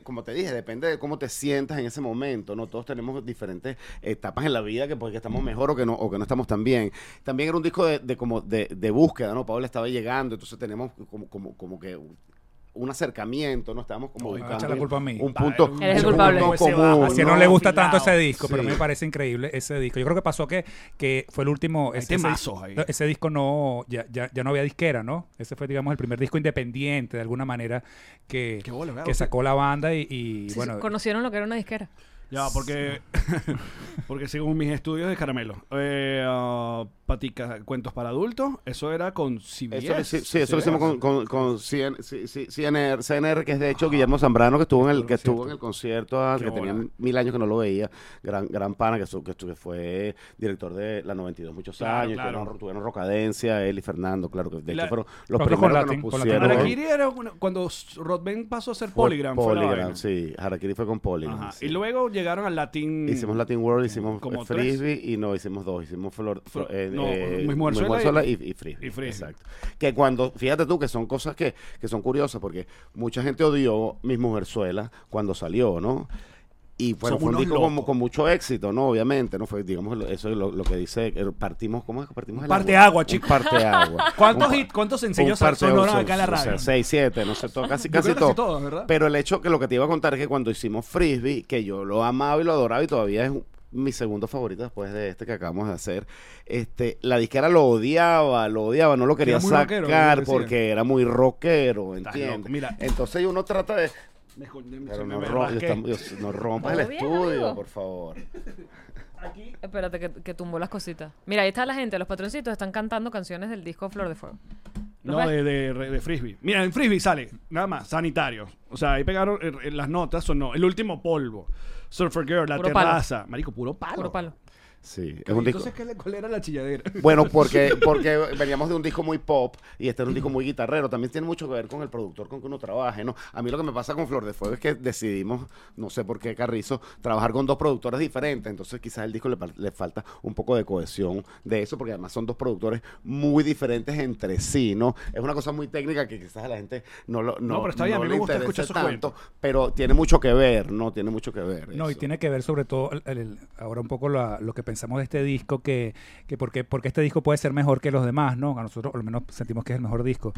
como te dije, depende de cómo te sientas en ese momento, ¿no? Todos tenemos diferentes etapas en la vida que porque estamos mejor o que no, o que no estamos tan bien. También era un disco de, de como de, de búsqueda, ¿no? Pablo estaba llegando, entonces tenemos como, como, como que un acercamiento, ¿no? Estábamos como buscando echa la culpa a mí. un punto, Eres el un culpable. punto común, bajo, Así no, ¿no? le gusta tanto ese disco, pero a mí Sí. me parece increíble ese disco. Yo creo que pasó que, que fue el último. Ese, ese- ahí. ese disco no. Ya, ya, ya no había disquera, ¿no? Ese fue, digamos, el primer disco independiente, de alguna manera, que, bola, que sacó la banda y, y, Sí, bueno. Conocieron lo que era una disquera. Ya, porque, porque según mis estudios de caramelo, eh, ah, patica, cuentos para adultos, eso era con CBS. Eso, sí, eso lo hicimos con, con, con CN CNR, CNR, que es de hecho Guillermo Zambrano, que estuvo en el, que estuvo en el concierto, ah, que tenía mil años que no lo veía, gran, gran pana, que, su- que, que fue director de la 92 muchos Claro, años, claro. Tuvieron, tuvieron Rocadencia, él y Fernando, claro, que de La- hecho fueron los primeros con que Latin, nos pusieron. America. Harakiri era una- cuando Rodben pasó a ser Polygram. Polygram, sí, Harakiri fue con Polygram. Ajá. sí. Y luego llegaron al Latin. Hicimos Latin World, hicimos Como eh, Frisbee y no, hicimos dos. Hicimos Flor, Flo- eh, no, eh, Luis Mujerzuela Mujerzuela y- y, y Frisbee. y Frisbee. Exacto. Que cuando, fíjate tú, que son cosas que, que son curiosas, porque mucha gente odió Mis Mujerzuela cuando salió, ¿no? Y bueno, fue un disco con, con mucho éxito, ¿no? Obviamente, ¿no? Fue, digamos, eso es lo, lo que dice, eh, partimos, ¿cómo es que partimos el Parte agua? agua, Un chico. parte agua. ¿Cuántos Un hit- cuántos sencillos acá en la o sea, radio? seis, siete, no sé, todo, casi, casi todo. ¿verdad? Pero el hecho que lo que te iba a contar es que cuando hicimos Frisbee, que yo lo amaba y lo adoraba y todavía es mi segundo favorito después de este que acabamos de hacer, este, la disquera lo odiaba, lo odiaba, no lo quería sacar porque era muy rockero, ¿entiendes? mira. Entonces uno trata de... Me Pero no, me no rompas el estudio, amigo. por favor. Espérate, que, que tumbó las cositas. Mira, ahí está la gente, los patroncitos están cantando canciones del disco Flor de Fuego. ¿Los No, de, de, de Frisbee. Mira, en Frisbee sale, nada más, sanitarios. O sea, ahí pegaron eh, las notas, sonó El último polvo, Surfer Girl, La Puro palo. Terraza. Marico, puro palo. Puro palo. Sí, es un disco... Entonces, ¿qué le- ¿cuál era la chilladera? Bueno, porque, porque veníamos de un disco muy pop y este era un disco muy guitarrero. También tiene mucho que ver con el productor con que uno trabaje, ¿no? A mí lo que me pasa con Flor de Fuego es que decidimos, no sé por qué Carrizo, trabajar con dos productores diferentes. Entonces quizás el disco le, par- le falta un poco de cohesión de eso, porque además son dos productores muy diferentes entre sí, ¿no? Es una cosa muy técnica que quizás a la gente no lo no, No, pero está bien, a mí le me gusta interese escuchar esos tanto, pero tiene mucho que ver, ¿no? Tiene mucho que ver. No, y eso. tiene que ver sobre todo el- el- ahora un poco la- lo que pensamos de este disco, que, que porque, porque este disco puede ser mejor que los demás, ¿no? A nosotros al menos sentimos que es el mejor disco.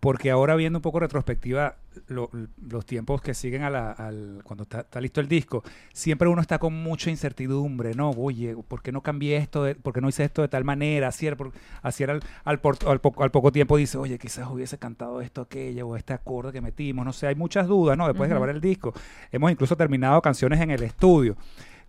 Porque ahora viendo un poco retrospectiva lo- los tiempos que siguen a la, al, cuando está, está listo el disco, siempre uno está con mucha incertidumbre, ¿no? Oye, ¿por qué no cambié esto? De, ¿Por qué no hice esto de tal manera? Así era, por- así era al, al, por- al poco, al poco tiempo dice, oye, quizás hubiese cantado esto, aquello, o este acorde que metimos, no sé, hay muchas dudas, ¿no? Después de Ujú. grabar el disco. Hemos incluso terminado canciones en el estudio,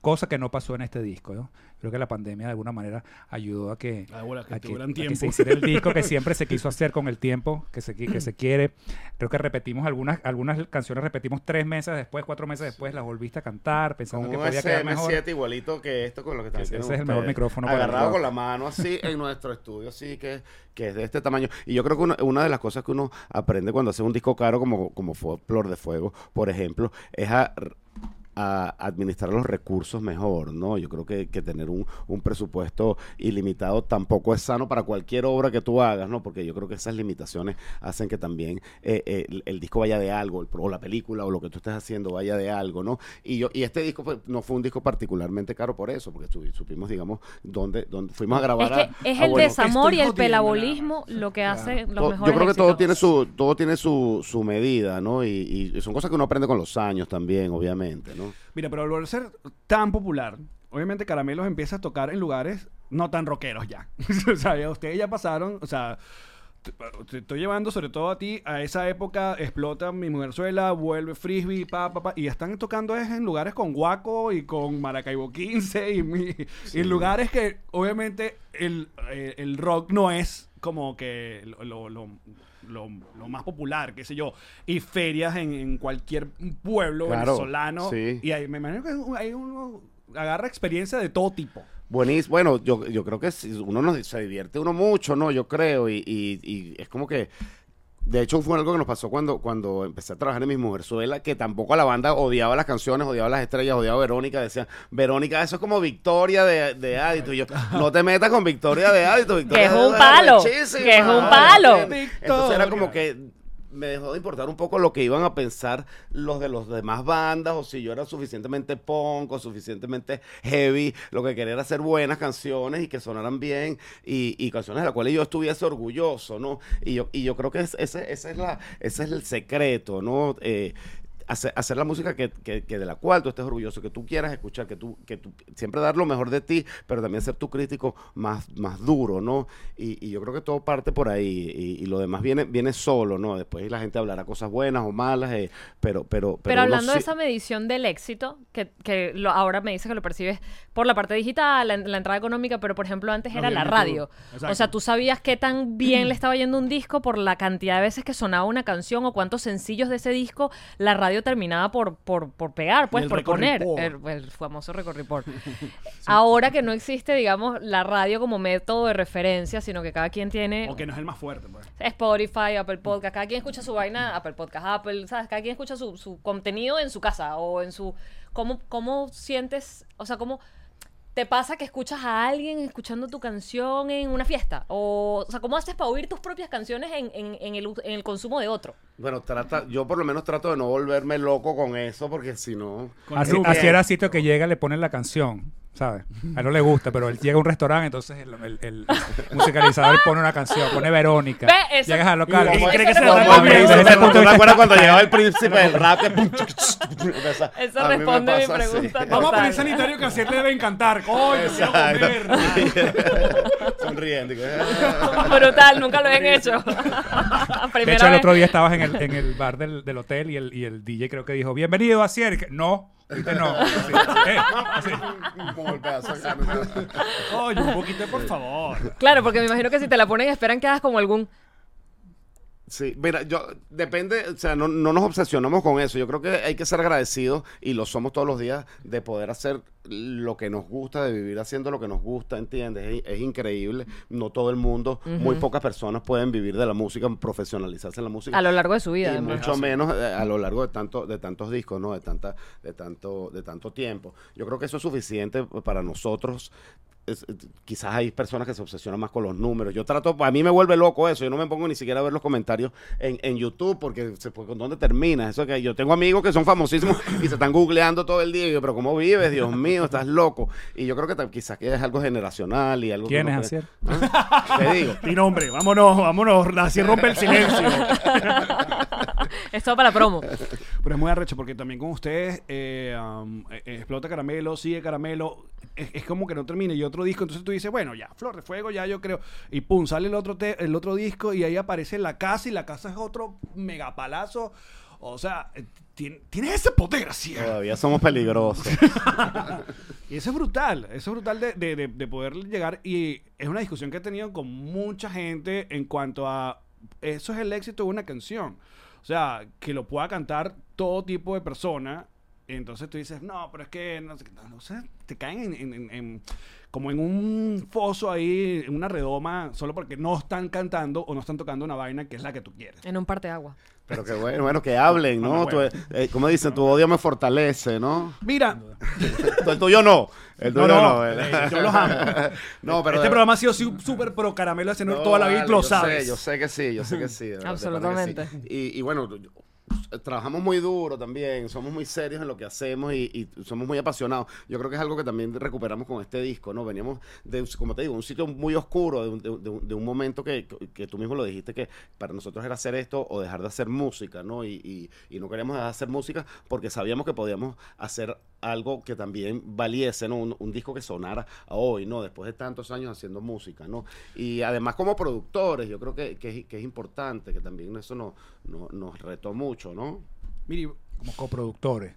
cosa que no pasó en este disco, ¿no? Creo que la pandemia de alguna manera ayudó a que, Ah, bueno, que a que, a se hiciera el disco que siempre se quiso hacer con el tiempo que se, que se quiere. Creo que repetimos algunas algunas canciones, repetimos tres meses después, cuatro meses después, las volviste a cantar pensando Con que podía quedar mejor. SM7 igualito que esto con lo que están Ese- haciendo ese es el mejor micrófono Agarrado con la mano así en nuestro estudio, así que, que es de este tamaño. Y yo creo que una, una de las cosas que uno aprende cuando hace un disco caro como, como fue Flor de Fuego, por ejemplo, es a a administrar los recursos mejor, ¿no? Yo creo que, que tener un, un presupuesto ilimitado tampoco es sano para cualquier obra que tú hagas, ¿no? Porque yo creo que esas limitaciones hacen que también eh, eh, el, el disco vaya de algo, el- o la película o lo que tú estés haciendo vaya de algo, ¿no? Y yo y este disco pues, no fue un disco particularmente caro por eso, porque su- supimos, digamos, dónde, dónde fuimos a grabar. Es que a- es a el Buenos- desamor y el pelabolismo lo que hace los todo- mejores yo creo que todo éxitos. tiene su todo tiene su, su medida, ¿no? Y, y son cosas que uno aprende con los años también, obviamente, ¿no? Mira, pero al volver a ser tan popular, obviamente Caramelos empieza a tocar en lugares no tan rockeros ya. o sea, ya ustedes ya pasaron, o sea, te, estoy llevando sobre todo a ti a esa época, explota mi mujerzuela, vuelve frisbee, pa, pa, pa, y están tocando es en lugares con Guaco y con Maracaibo 15 y, mi- y lugares que obviamente el, eh, el rock no es como que lo, lo- lo- lo- más popular, qué sé yo, y ferias en, en cualquier pueblo Claro, venezolano. sí. Y ahí, me imagino que hay uno agarra experiencia de todo tipo. Buenísimo. Bueno, yo, yo creo que uno nos, se divierte uno mucho, ¿no? Yo creo. Y, y- y es como que. De hecho, fue algo que nos pasó cuando, cuando empecé a trabajar en mi mujerzuela, que tampoco la banda odiaba las canciones, odiaba las estrellas, odiaba a Verónica. Decían, Verónica, eso es como Victoria de, de Adito. Y yo, no te metas con Victoria de Adito. Victoria es de un palo, arrechísima". que es un palo. Entonces era como que me dejó de importar un poco lo que iban a pensar los de los demás bandas o si yo era suficientemente punk o suficientemente heavy. Lo que quería era hacer buenas canciones y que sonaran bien y, y canciones de las cuales yo estuviese orgulloso, ¿no? Y yo, y yo creo que es- ese, ese es la, ese es el secreto, ¿no? Eh, hacer, hacer la música que, que- que de la cual tú estés orgulloso, que tú quieras escuchar, que tú, que tú siempre dar lo mejor de ti, pero también ser tu crítico más, más duro, ¿no? Y, y yo creo que todo parte por ahí y, y lo demás viene, viene solo, ¿no? Después la gente hablará cosas buenas o malas, eh, pero, pero, pero, Pero uno hablando de esa medición del éxito, que, que lo- ahora me dices que lo percibes por la parte digital, la, la entrada económica, pero por ejemplo antes era la radio. O sea, tú sabías qué tan bien le estaba yendo un disco por la cantidad de veces que sonaba una canción o cuántos sencillos de ese disco la radio terminaba por, por, por pegar, pues por poner. El, el famoso record report. Ahora que no existe, digamos, la radio como método de referencia, sino que cada quien tiene O que no es el más fuerte, pues. Spotify, Apple Podcast, cada quien escucha su vaina, Apple Podcast, Apple, ¿sabes? Cada quien escucha su, su contenido en su casa o en su... ¿Cómo, ¿Cómo sientes, o sea, cómo te pasa que escuchas a alguien escuchando tu canción en una fiesta? O, o sea, ¿cómo haces para oír tus propias canciones en, en- en el, en el consumo de otro? Bueno, trata, yo por lo menos trato de no volverme loco con eso, porque si no... Así, así era sitio que llega, le ponen la canción, ¿sabes? A él no le gusta, pero él llega a un restaurante, entonces el, el- el musicalizador pone una canción, pone Verónica. Ve, eso- Llegas al local Y y- cree que se Eso la Como está me dice, desde ese punto ¿tú de te vista- acuerdas cuando llegaba el príncipe del rap? Esa- Eso a responde mi pregunta. Vamos a Total. pedir sanitario que así le debe encantar. Coño, quiero comer. Sonriendo. y que- Brutal, nunca lo habían hecho. De Primera hecho, el vez. otro día estabas en el, en el bar del, del hotel y el, y el DJ creo que dijo, bienvenido a Cier. No, no. Así, eh, así. Como el pedazo. Oye, un poquito, por favor. Claro, porque me imagino que si te la ponen esperan que hagas como algún... Sí, mira, yo depende, o sea, no, no nos obsesionamos con eso. Yo creo que hay que ser agradecidos y lo somos todos los días de poder hacer lo que nos gusta, de vivir haciendo lo que nos gusta, ¿entiendes? Es, es increíble. No todo el mundo, muy pocas personas pueden vivir de la música, profesionalizarse en la música. A lo largo de su vida, y además. mucho menos eh, a lo largo de tanto de tantos discos no de tanta de tanto de tanto tiempo yo creo que eso es suficiente para nosotros Es- quizás hay personas que se obsesionan más con los números yo trato a mí me vuelve loco eso yo no me pongo ni siquiera a ver los comentarios en, en YouTube porque se pues, con dónde termina eso que yo tengo amigos que son famosísimos y se están googleando todo el día y yo, pero cómo vives Dios mío estás loco y yo creo que quizás que es algo generacional y algo que ¿Quién es cree- Asier? ¿Ah? te digo Mi nombre, vámonos, vámonos. Así rompe el silencio. Esto para promo. Pero es muy arrecho porque también con ustedes eh, um, explota caramelo, sigue caramelo. Es, es como que no termina y otro disco. Entonces tú dices, bueno, ya, Flor de Fuego, ya yo creo. Y pum, sale el otro, te- el otro disco y ahí aparece la casa y la casa es otro megapalazo. O sea, eh, tien- tienes ese poder así. todavía somos peligrosos Y eso es brutal, eso es brutal de, de- de- de poder llegar y es una discusión que he tenido con mucha gente en cuanto a eso es el éxito de una canción. O sea, que lo pueda cantar todo tipo de persona. Entonces tú dices, no, pero es que no sé, qué", no sé, te caen en, en- en- en- como en un foso ahí, en una redoma, solo porque no están cantando o no están tocando una vaina que es la que tú quieres. En un parte agua. Pero que bueno, bueno, que hablen, ¿no? Bueno, bueno. Tu- eh, como dicen, tu odio me fortalece, ¿no? Mira, el tuyo no. El No, tuyo no, no. el- eh, yo los amo. no, pero este programa ha sido súper pro caramelo de No, toda la vida y vale, lo yo sabes. Sé, yo sé que sí, yo sé que sí. que. Absolutamente. Y, y bueno, yo- trabajamos muy duro también, somos muy serios en lo que hacemos y, y somos muy apasionados. Yo creo que es algo que también recuperamos con este disco, ¿no? Veníamos de, como te digo, un sitio muy oscuro, de un, de de de un momento que, que tú mismo lo dijiste, que para nosotros era hacer esto o dejar de hacer música, ¿no? Y, y- y no queríamos dejar de hacer música porque sabíamos que podíamos hacer algo que también valiese, ¿no? Un, un disco que sonara hoy, ¿no? Después de tantos años haciendo música, ¿no? Y además como productores, yo creo que, que es importante, que también eso no, no- nos retó mucho, ¿no? Mire, Como coproductores.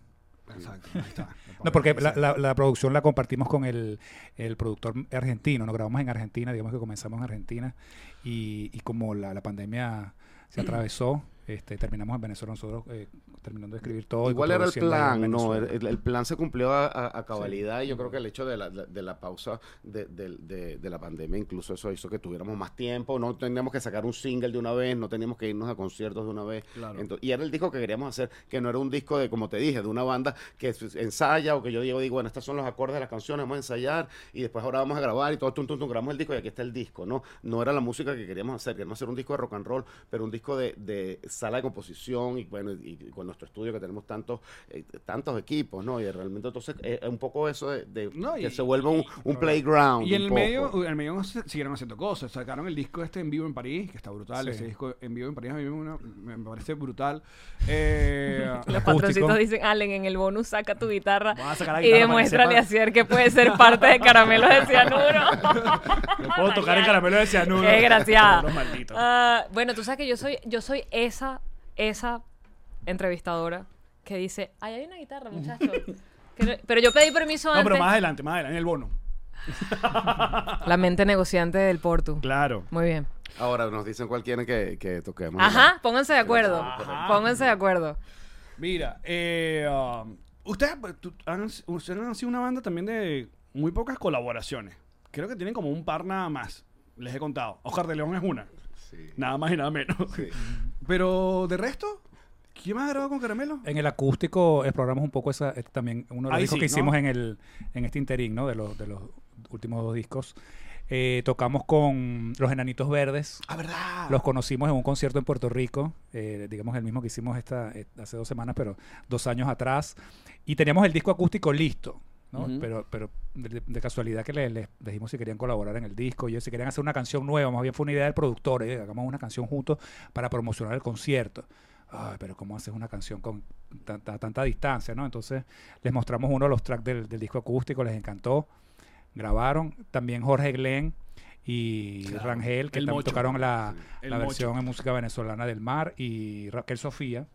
exacto, ahí está. No, porque la, la- la producción la compartimos con el, el productor argentino. Nos grabamos en Argentina, digamos que comenzamos en Argentina. Y, y como la, la pandemia se atravesó, este, terminamos en Venezuela nosotros eh, terminando de escribir todo. Igual era el plan, no, el, el plan se cumplió a, a- a cabalidad y yo creo que el hecho de la, de la pausa de, de- la pandemia, incluso eso hizo que tuviéramos más tiempo, no teníamos que sacar un single de una vez, no teníamos que irnos a conciertos de una vez. Claro. Y era el disco que queríamos hacer, que no era un disco de, como te dije, de una banda que ensaya o que yo digo, digo, bueno, estos son los acordes de las canciones, vamos a ensayar y después ahora vamos a grabar y todo, tum, tum, tum, grabamos el disco y aquí está el disco, ¿no? No era la música que queríamos hacer, queríamos hacer un disco de rock and roll, pero un disco de, de sala de composición y bueno, y, y con nuestro estudio que tenemos tantos, eh, tantos equipos, ¿no? Y realmente entonces eh, es un poco eso de, de No, que y- se vuelve un, un playground. Y en un el poco. medio, en el medio siguieron haciendo cosas. Sacaron el disco este en vivo en París, que está brutal. Sí. Ese disco en vivo en París a mí me, me- me parece brutal. Eh, Los patroncitos dicen, Allen, en el bonus saca tu guitarra Voy a sacar la y guitarra que demuéstrale a. Cier que puede ser parte de Caramelos de Cianuro. lo puedo tocar en caramelo de cianuro. Qué desgraciada. Ah, bueno, tú sabes que yo soy, yo soy esa, esa entrevistadora que dice, ay, hay una guitarra, muchacho. No- Pero yo pedí permiso no, antes. pero más adelante, más adelante, en el bono. La mente negociante del Portu. Claro. Muy bien. Ahora nos dicen cuál quieren que, que toquemos. Ajá, pónganse de acuerdo. Ajá. Pónganse de acuerdo. Mira, eh, um, ustedes tú- han, ustedes han sido una banda también de muy pocas colaboraciones. Creo que tienen como un par nada más. Les he contado. Oscar de León es una. Sí. Nada más y nada menos. Sí. Pero de resto, ¿quién más ha grabado con Caramelo? En el acústico exploramos un poco esa, eh, también uno de los Ahí discos sí, que ¿no? hicimos en el en este interín, ¿no? De los de los últimos dos discos. Eh, tocamos con los Enanitos Verdes. Ah, ¿verdad? Los conocimos en un concierto en Puerto Rico, eh, digamos el mismo que hicimos esta, eh, hace dos semanas, pero dos años atrás. Y teníamos el disco acústico listo, ¿no? Pero, pero de, de casualidad que le- les dijimos si querían colaborar en el disco, y si querían hacer una canción nueva, más bien fue una idea del productor, eh, hagamos una canción juntos para promocionar el concierto. Ay, pero ¿cómo haces una canción con tanta, tanta distancia, no? Entonces les mostramos uno de los tracks del, del disco acústico, les encantó, grabaron. También Jorge Glenn y Claro, Rangel, que también tocaron la, la mocho. versión en música venezolana del mar, y Raquel Sofía,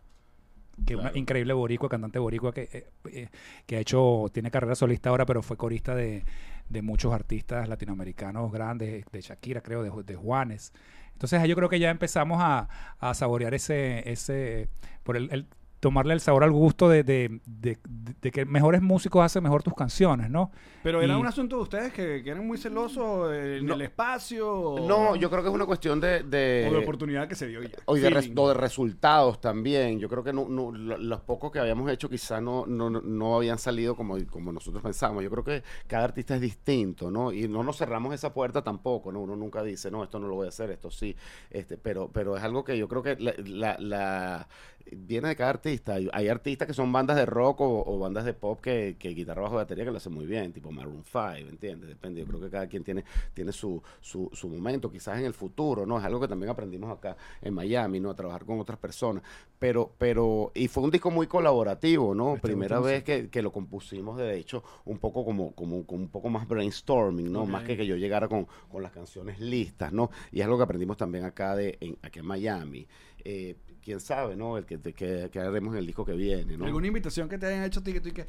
que es una increíble boricua, cantante boricua que, eh, eh, que ha hecho, tiene carrera solista ahora, pero fue corista de, de muchos artistas latinoamericanos grandes, de Shakira, creo, de Juanes. Entonces yo creo que ya empezamos a, a saborear ese, ese por el, el tomarle el sabor al gusto de, de, de- de que mejores músicos hacen mejor tus canciones, ¿no? Pero era Y- un asunto de ustedes que, que eran muy celosos en No. el espacio. o- No, yo creo que es una cuestión de... de O de oportunidad que se dio ya. O de, res- Feeling. o de resultados también. Yo creo que no- no- lo- los pocos que habíamos hecho quizá no, no, no habían salido como, como nosotros pensábamos. Yo creo que cada artista es distinto, ¿no? Y no nos cerramos esa puerta tampoco, ¿no? Uno nunca dice, no, esto no lo voy a hacer, esto sí. Este, pero, pero es algo que yo creo que la, la- la- viene de cada artista. Hay, hay artistas que son bandas de rock o, o bandas de pop que, que guitarra bajo batería que lo hacen muy bien, tipo Maroon 5, ¿entiendes? Depende. Yo creo que cada quien tiene, tiene su, su, su momento, quizás en el futuro, ¿no? Es algo que también aprendimos acá en Miami, ¿no? A trabajar con otras personas. Pero, pero, y fue un disco muy colaborativo, ¿no? Este Primera vez que, que lo compusimos, de hecho, un poco como, como, como un poco más brainstorming, ¿no? Más que que yo llegara con, con las canciones listas, ¿no? Y es algo que aprendimos también acá, de, en, aquí en Miami. Eh, quién sabe, ¿no? El que, que, que haremos en el disco que viene, ¿no? ¿Alguna invitación que te hayan hecho a ti que tú y que...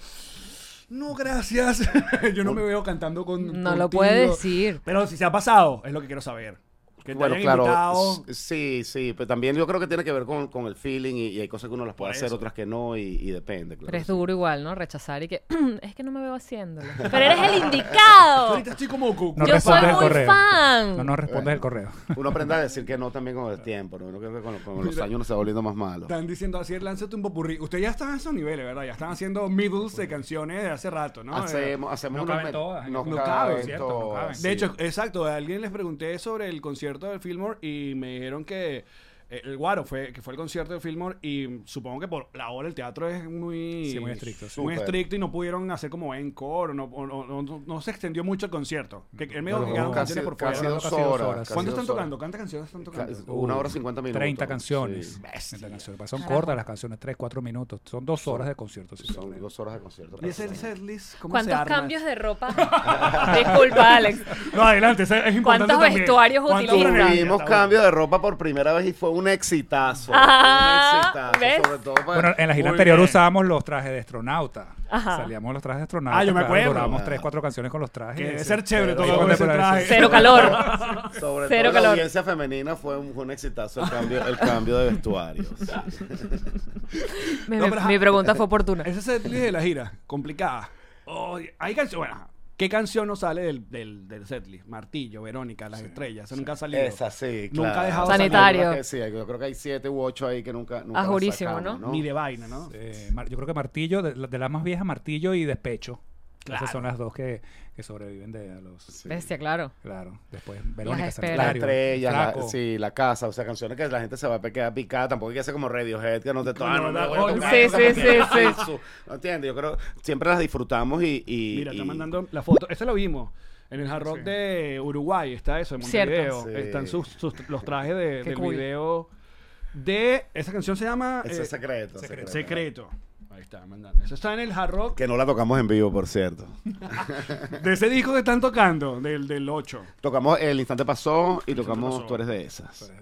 No, gracias. Yo no me veo cantando con No lo contigo". puede decir. Pero si se ha pasado, es lo que quiero saber. Que te Bueno, hayan claro, invitado. sí, sí, pero también yo creo que tiene que ver con, con el feeling y, y hay cosas que uno las puede hacer, otras que no y, y depende. Claro. Pero es sí. duro igual, ¿no? Rechazar y que es que no me veo haciéndolo. Pero eres el indicado. Ahorita estoy como No Yo respondes soy muy correo. fan. No nos respondes el correo. Uno aprende a decir que no también con el tiempo, ¿no? Yo creo que con, con los años uno se va volviendo más malo. Están diciendo así, lánzate un popurrí. Ustedes ya están a esos niveles, ¿verdad? Ya están haciendo middles de canciones de hace rato, ¿no? Eh, Hacemos, hacemos No unos caben todas, No, no caben caben. Cierto, no sí. De hecho, exacto, a alguien les pregunté sobre el concierto del Fillmore y me dijeron que el Guaro fue que fue el concierto del Fillmore y supongo que por la hora el teatro es muy Sí, muy estricto, sí. muy estricto y no pudieron hacer como encore o no, o no- no- no- se extendió mucho el concierto. Que él me dijo que quedaron canciones por casi fuera. dos Casi dos horas. horas. casi ¿Cuánto dos están horas. tocando? ¿Cuántas canciones están tocando? Ca- Una hora cincuenta minutos. 30 canciones. Sí. 30 canciones. Son cortas las canciones, 3, 4 minutos. Son dos horas de concierto. sí, Son dos horas de concierto. ¿Y ese setlist cómo se ¿Cuántos arma? cambios de ropa? Disculpa, Alex. No, adelante, es importante ¿Cuántos también. vestuarios ¿Cuántos utilizan? Tuvimos cambio de ropa por primera vez y fue un exitazo. Un exitazo. ¿ves? Sobre todo para- Bueno, en la gira Muy anterior bien. usábamos los trajes de astronauta. Ajá. Salíamos los trajes de astronauta. Ah, yo me claro, acuerdo. Ah. 3, 4 canciones con los trajes. Que debe Sí. ser chévere todo con ese traje. Cero calor. Sobre Cero todo la calor. audiencia femenina fue un, un exitazo el cambio, el cambio de vestuario. Mi, No, pregunta fue oportuna. Ese setlist de la gira, complicada. Oh, hay canciones. Bueno, ¿qué canción no sale del, del, del setlist? Martillo, Verónica, Las Estrellas. Eso nunca ha salido. Esa sí, Nunca claro. ha dejado Sanitario. Yo creo que Sí, yo creo que hay siete u ocho ahí que nunca, nunca Ah, jurísimo, sacamos, ¿no? Ni de vaina, ¿no? Eh, yo creo que Martillo, de, de las más viejas, Martillo y Despecho. Claro. Esas son las dos que, que sobreviven de los. Sí. Bestia, claro. Claro. Después Verónica la, Flaco. sí, la casa, o sea, canciones que la gente se va a quedar picada, tampoco hay que hacer como Radiohead, que no te tocan, no, tocar sí, sí, sí, sí. ¿No entiendes? Yo creo, siempre las disfrutamos y... y Mira, está y- mandando la foto. Ese lo vimos. En el Hard Rock de Uruguay está eso, en. Montevideo. Sí. Están sus, sus- los trajes de, Qué del cool. video de... Esa canción se llama... Ese eh, es secreto. Secreto. Secreto. Ahí está, mandando. Eso está en el Hard Rock Que no la tocamos en vivo, por cierto. de ese disco que están tocando, del, del 8. Tocamos El Instante Pasó y tocamos Pasó. Tú Eres de Esas.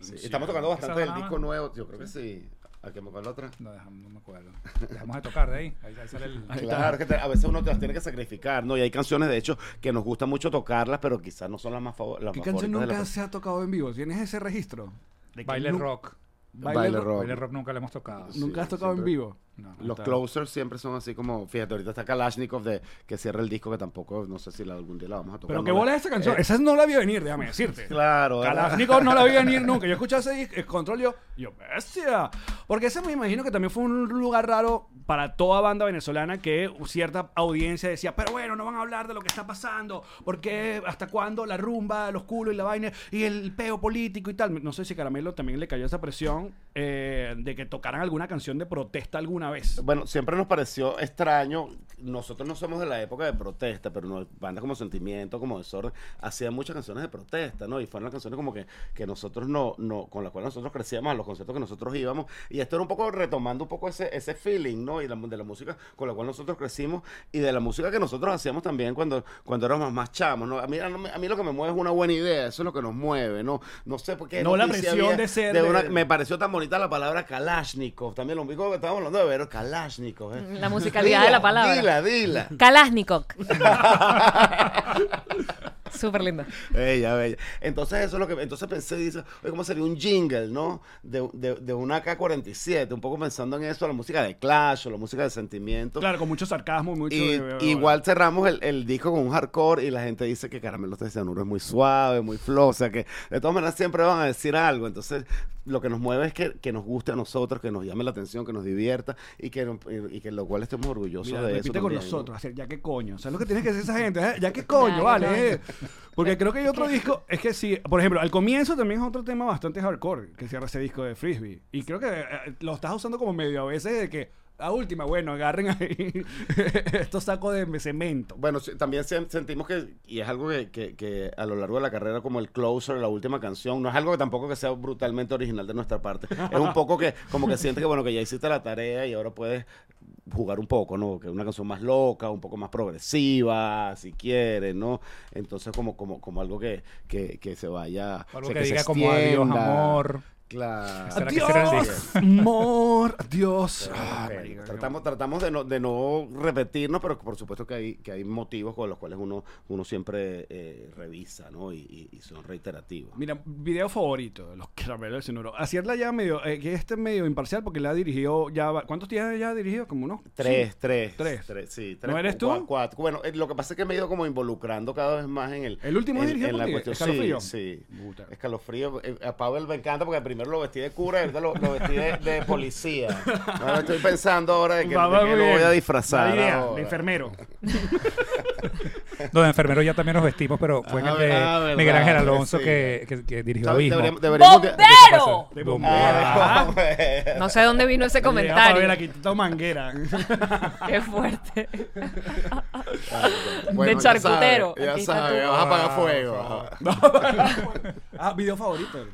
Sí, Estamos tocando bastante ¿Esa del nada disco nuevo, yo creo que sí. ¿A qué me acuerdo otra? No, dejamos- no me acuerdo. Dejamos de tocar de ahí. Ahí, ahí sale el. Ahí. Claro, que te- a veces uno te las tiene que sacrificar, ¿no? Y hay canciones, de hecho, que nos gusta mucho tocarlas, pero quizás no son las más, favor- las ¿Qué más canción favoritas de nunca la se ha tocado en vivo? ¿Tienes ese registro? De Baile rock. Baile, Baile rock. rock. Baile rock nunca le hemos tocado. Nunca has tocado en vivo. No. Los está. closers siempre son así como, fíjate, ahorita está Kalashnikov de que cierra el disco que tampoco, no sé si la, algún día la vamos a tocar. Pero qué la- bola esa canción. Esa no la vi venir, déjame decirte. Claro. Kalashnikov no la vi venir nunca. Yo escuché ese disco, el control yo, yo, bestia. Porque ese me imagino que también fue un lugar raro para toda banda venezolana que cierta audiencia decía, pero bueno, no van a hablar de lo que está pasando, porque hasta cuándo la rumba, los culos y la vaina y el peo político y tal. No sé si Caramelo también le cayó esa presión eh, de que tocaran alguna canción de protesta alguna vez. Bueno, siempre nos pareció extraño. Nosotros no somos de la época de protesta, pero no, bandas como Sentimiento, como Desorden, hacían muchas canciones de protesta, ¿no? Y fueron las canciones como que, que nosotros no, no, con las cuales nosotros crecíamos, a los conciertos que nosotros íbamos. Y esto era un poco retomando un poco ese, ese feeling, ¿no? Y la- de la música con la cual nosotros crecimos y de la música que nosotros hacíamos también cuando, cuando éramos más chamos, ¿no? A mí, a mí- a mí lo que me mueve es una buena idea, eso es lo que nos mueve, ¿no? No sé por qué. No la presión había de ser de- una- me pareció tan bonita la palabra Kalashnikov. También lo único que estábamos hablando de ver Kalashnikov. ¿eh? La musicalidad de la palabra. Dila, dila. Kalashnikov. Súper lindo. Bella, bella. Entonces eso es lo que entonces pensé, dice, oye, ¿cómo sería un jingle, no? De, de, de una AK-47, un poco pensando en eso, la música de Clash o la música de sentimiento. Claro, con mucho sarcasmo, mucho... Y eh, igual cerramos el, el disco con un hardcore y la gente dice que Caramelo de Cianuro es muy suave, muy flow, o sea que de todas maneras siempre van a decir algo. Entonces lo que nos mueve es que, que nos guste a nosotros, que nos llame la atención, que nos divierta y que, no- y, y que lo cual estemos orgullosos Mira, de eso. repite con también, ¿no? nosotros, hacer ya que coño. ¿Sabes lo que tiene que hacer esa gente? eh? Ya que coño, vale. eh. Porque creo que hay otro disco, es que sí, por ejemplo, al comienzo también es otro tema bastante hardcore que cierra ese disco de Frisbee. Y creo que eh, lo estás usando como medio a veces de que, a última, bueno, agarren ahí estos sacos de cemento. Bueno, también sen- sentimos que, y es algo que, que- que a lo largo de la carrera, como el closer, la última canción, no es algo que tampoco que sea brutalmente original de nuestra parte. Es un poco que, como que sientes que, bueno, que ya hiciste la tarea y ahora puedes jugar un poco, ¿no? Que una canción más loca, un poco más progresiva, si quieres, ¿no? Entonces como, como, como algo que, que, que se vaya... Algo o sea, que, se diga como adiós, amor. Claro. ¿Será que será el Adiós, amor, adiós. Ah, ok, marica, tratamos tratamos de, no, de no repetirnos, pero por supuesto que hay, que hay motivos con los cuales uno, uno siempre eh, revisa, ¿no? Y, y- y son reiterativos. Mira, video favorito de los caramelos del cenuro. Hacerla ya medio, eh, que este es medio imparcial porque la ha dirigido ya. ¿Cuántos días ya ha dirigido? Como uno. Tres, tres, Tres. sí, tres. ¿No eres tú? cua- Cuatro. Bueno, eh, lo que pasa es que me he ido como involucrando cada vez más en el. ¿El último en, dirigido en por la ti? cuestión. ¿Escalofrío? Sí. Escalofrío. Eh, A Pavel me encanta porque primero lo vestí de cura y ahorita lo, lo vestí de, de policía. Ahora estoy pensando ahora de que, Va, de va que muy lo voy a disfrazar. La idea, ahora. de enfermero. No, de enfermero ya también nos vestimos, pero fue en Ah, el de ah, verdad, Miguel Ángel Alonso sí. que, que, que dirigió. Abismo. Deberíamos, deberíamos de- ¡Bombero! De Ah, bombero. No sé de dónde vino ese A ver, comentario. aquí está manguera. Qué fuerte. Bueno, de ya charcutero. Ya sabes, tu- vas a apagar fuego. ah, video favorito.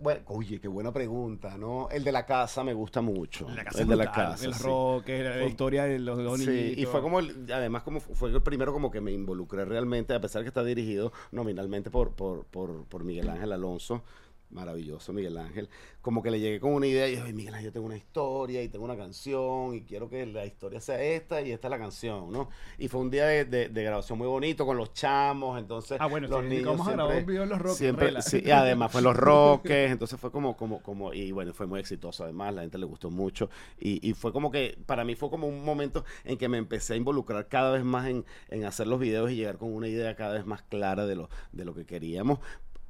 Bueno, oye, qué buena pregunta, ¿no? El de la casa me gusta mucho. La casa el de la casa. El sí. roque, la, Fue- historia de los dos Sí, y fue como, el- además como fu- fue el primero como que me involucré realmente, a pesar que está dirigido nominalmente por, por, por, por Miguel Ángel Alonso, maravilloso Miguel Ángel, como que le llegué con una idea y dije, "Ay, Miguel Ángel, yo tengo una historia y tengo una canción y quiero que la historia sea esta y esta es la canción, ¿no? Y fue un día de, de- de grabación muy bonito con los chamos, entonces Ah, bueno, los sí, niños vamos a grabar siempre- un video en los Roques, siempre- sí, y además fue en los roques, entonces fue como, como, como, y bueno, fue muy exitoso además, la gente le gustó mucho, y, y fue como que, para mí fue como un momento en que me empecé a involucrar cada vez más en, en hacer los videos y llegar con una idea cada vez más clara de lo, de lo que queríamos.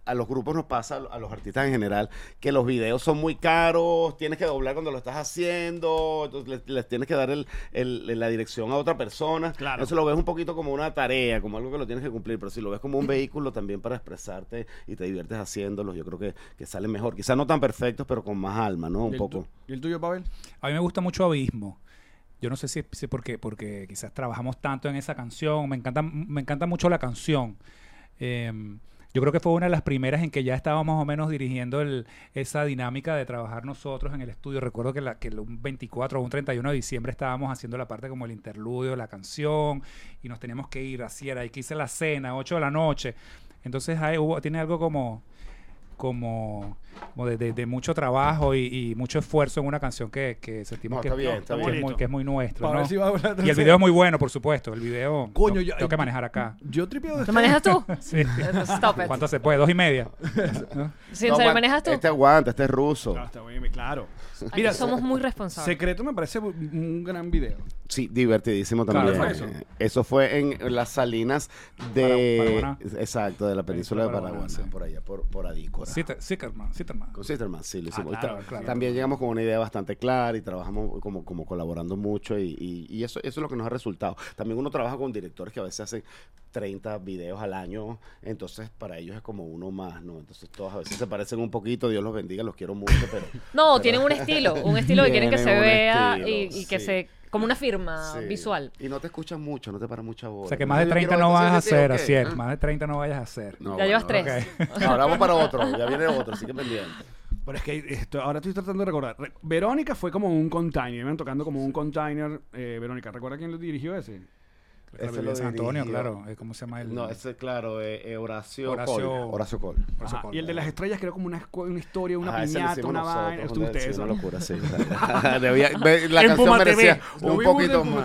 A los grupos nos pasa, a lo- a los artistas en general, que los videos son muy caros, tienes que doblar cuando lo estás haciendo, entonces les, les tienes que dar el, el- la dirección a otra persona. Claro. Entonces lo ves un poquito como una tarea, como algo que lo tienes que cumplir, pero si lo ves como un vehículo también para expresarte y te diviertes haciéndolos, yo creo que, que salen mejor. Quizás no tan perfectos, pero con más alma, ¿no? ¿Y Un poco. ¿Y el tuyo, Pavel? A mí me gusta mucho Abismo. Yo no sé si es porque, porque quizás trabajamos tanto en esa canción. Me encanta, me encanta mucho la canción. Eh, yo creo que fue una de las primeras en que ya estábamos más o menos dirigiendo el- esa dinámica de trabajar nosotros en el estudio. Recuerdo que, la, que un 24 o un 31 de diciembre estábamos haciendo la parte como el interludio, la canción, y nos teníamos que ir, así era, y que hice la cena, 8 de la noche. Entonces ahí hubo, tiene algo como como, como de, de- de mucho trabajo y, y mucho esfuerzo en una canción que, que sentimos No, que, bien, es muy, que es muy nuestro. Y el video es muy bueno, por supuesto. El video Coño, tengo, yo- tengo que manejar acá. Yo tripeo de ¿Te manejas tú? Sí. Stop it. ¿Cuánto se puede? ¿Dos y media? ¿No? Sí, ¿En No, serio aguanta, manejas tú? Este aguanta, este es ruso. Está bien, claro. Mira, somos muy responsables. Secreto me parece un gran video. Sí, divertidísimo Claro, también. fue Eh, eso fue en las salinas de... Para- Paraguaná. Exacto, de la península de sí. por allá, por, por Adícora. Sitter- Sitterman, Sitterman. Con Sisterman, sí, lo hicimos. Ah, claro, tra- claro. También llegamos con una idea bastante clara y trabajamos como, como colaborando mucho y, y- y eso, eso es lo que nos ha resultado. También uno trabaja con directores que a veces hacen 30 videos al año, entonces para ellos es como uno más, ¿no? Entonces todos a veces se parecen un poquito, Dios los bendiga, los quiero mucho, pero... No, pero- tienen un estilo, un estilo que quieren que se vea estilo, y, y que sí. se como una firma Sí. visual. Y no te escuchan mucho, no te para mucha voz. O sea que más de 30 no vayas a hacer, así es. Más de 30 no vayas a hacer. No, Ya llevas tres. Ok. Ahora vamos para otro, ya viene otro, así que pendiente. Pero es que esto, ahora estoy tratando de recordar. Re- Verónica fue como un container, iban tocando como un container. Eh, Verónica, ¿recuerda quién lo dirigió ese? Vive en San Antonio, claro. Eh, ¿Cómo se llama el...? No, ese claro, eh, eh, Horacio, Horacio- Col. Horacio Col. Y el de las estrellas creo como una, una historia, una Ah, piñata, una vaina. Esto una- ustedes. una locura, sí. Debía- la En canción merecía un poquito más.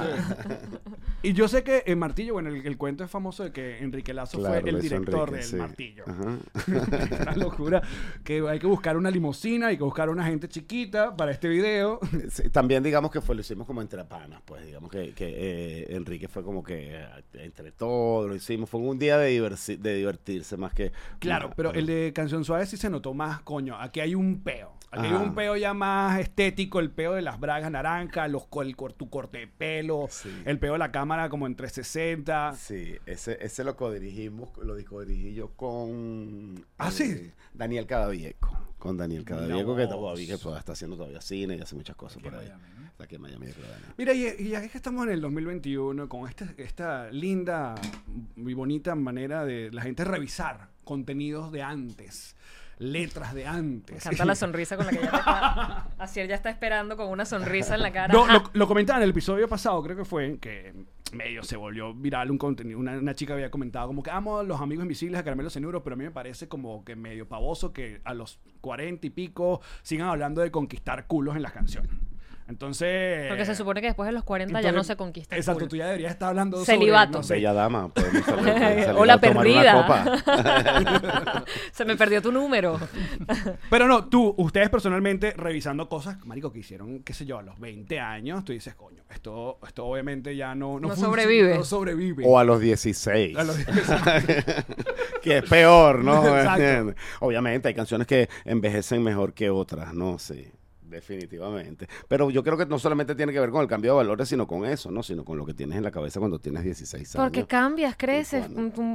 Y yo sé que en Martillo, bueno, el, el cuento es famoso de que Enrique Lazo Claro, fue el director Enrique, del sí. Martillo. Ajá. Una locura. Que hay que buscar una limusina, hay que buscar una gente chiquita para este video. Sí, también digamos que fue, lo hicimos como entre panas, pues digamos que, que eh, Enrique fue como que eh, entre todos lo hicimos, fue un día de, diversi- de divertirse más que... Claro, más- pero el de Canción Suave sí se notó más, coño. Aquí hay un peo. Aquí hay Ajá. un peo ya más estético, el peo de las bragas naranjas, los, el, tu corte de pelo, Sí. el peo de la cámara como en 360. Sí, ese, ese lo codirigimos, lo codirigí yo con... Ah, sí. Daniel Cadavieco. Con Daniel Cadavieco, que todavía que está haciendo todavía cine y hace muchas cosas Aquí por ahí. Miami, ¿no? Aquí en Miami. Mira, y, y ya es que estamos en el 2021 con este- esta linda y bonita manera de la gente revisar contenidos de antes. Letras de Me antes. encanta la sonrisa con la que ella está. Asier ya está esperando con una sonrisa en la cara. No, lo, lo comentaba en el episodio pasado, creo que fue, que medio se volvió viral un contenido. Una, una chica había comentado como que amo a los amigos invisibles de Caramelo Cenuro, pero a mí me parece como que medio pavoso que a los 40 y pico sigan hablando de conquistar culos en las canciones. Entonces. Porque se supone que después de los 40 ya no se conquista. Exacto, culo. tú ya deberías estar hablando Celibato. sobre. no sé, Bella dama, salir, salir Hola, una perdida. copa. Se me perdió tu número. Pero no, tú, ustedes personalmente revisando cosas, marico, que hicieron, qué sé yo, a los 20 años, tú dices, coño, esto, esto obviamente ya no, no, sobrevive. No sobrevive. O a los 16. A los- que es peor, ¿no? Obviamente hay canciones que envejecen mejor que otras, ¿no? Sí, Definitivamente. Pero yo creo que no solamente tiene que ver con el cambio de valores, sino con eso, ¿no? Sino con lo que tienes en la cabeza cuando tienes 16 años. Porque cambias, creces,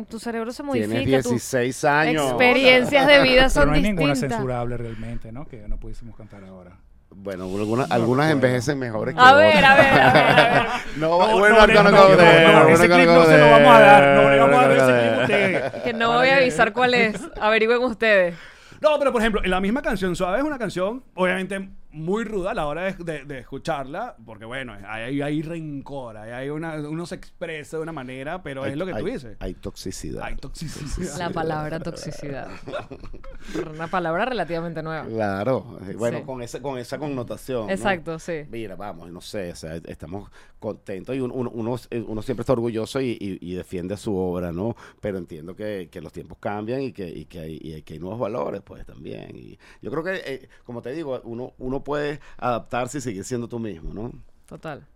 tu, cerebro se modifica. Tienes 16 años. Experiencias de vida son Pero no hay ninguna censurable realmente, ¿no? Que no pudiésemos cantar ahora. Bueno, algunas, no, algunas no, envejecen mejores que a otras. Ver, a ver, a ver, a ver. No, no, bueno, no, no, no, no, ese clip no se lo vamos a dar. No le vamos a dar ese clip. Que no voy a avisar cuál es. Averigüen ustedes. No, pero por ejemplo, en la misma canción suave es una canción, obviamente muy ruda a la hora de, de- de escucharla, porque bueno, hay, hay rencor, hay, hay una, uno se expresa de una manera, pero es lo que tú hay- dices. Hay toxicidad. Hay toxicidad. La palabra toxicidad. Una palabra relativamente nueva. Claro, eh, bueno, Sí. con, esa, con esa connotación. ¿no? Exacto, sí. Mira, vamos, no sé, o sea, estamos contentos y uno, uno, uno, eh, uno siempre está orgulloso y, y- y defiende su obra, ¿no? Pero entiendo que, que los tiempos cambian y que, y que, hay, y que hay nuevos valores, pues también. Y yo creo que, eh, como te digo, uno, uno puede adaptarse y seguir siendo tú mismo, ¿no? Total.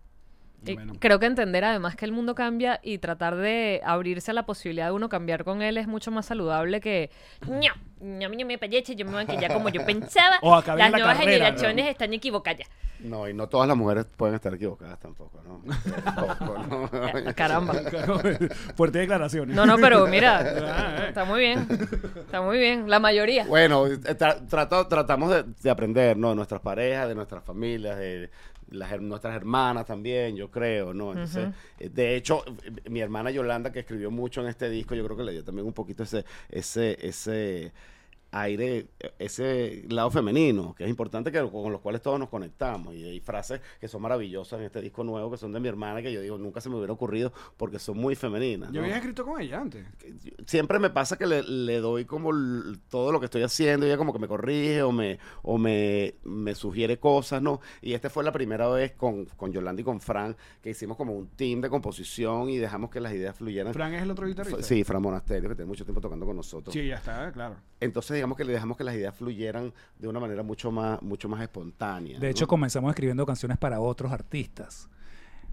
Bueno. creo que entender además que el mundo cambia y tratar de abrirse a la posibilidad de uno cambiar con él es mucho más saludable que "Ño, ño, ño, me payeche, yo me voy a quedar como yo pensaba. O Las la nuevas carrera, generaciones están equivocadas. No, y no todas las mujeres pueden estar equivocadas tampoco, ¿no? Tampoco, ¿no? Ya, Caramba. Fuerte declaraciones. No, no, pero Ah, mira, eh. está muy bien. Está muy bien. La mayoría. Bueno, eh, tra- trato- tratamos de, de aprender, ¿no? De nuestras parejas, de nuestras familias, de las, nuestras hermanas también, yo creo, ¿no? Entonces, eh, de hecho, mi hermana Yolanda, que escribió mucho en este disco, yo creo que le dio también un poquito ese, ese, ese aire, ese lado femenino, que es importante que con los cuales todos nos conectamos. Y hay frases que son maravillosas en este disco nuevo, que son de mi hermana, que yo digo, nunca se me hubiera ocurrido porque son muy femeninas. Yo había escrito con ella antes. siempre me pasa que le, le doy como todo lo que estoy haciendo y ella como que me corrige o me o me, me sugiere cosas, ¿no? Y esta fue la primera vez con, con Yolanda y con Fran que hicimos como un team de composición y dejamos que las ideas fluyeran. Fran es el otro guitarrista. Sí, Fran Monasterio, que tiene mucho tiempo tocando con nosotros. Sí, ya está, claro. Entonces digamos que le dejamos que las ideas fluyeran de una manera mucho más, mucho más espontánea. De ¿no? hecho, comenzamos escribiendo canciones para otros artistas.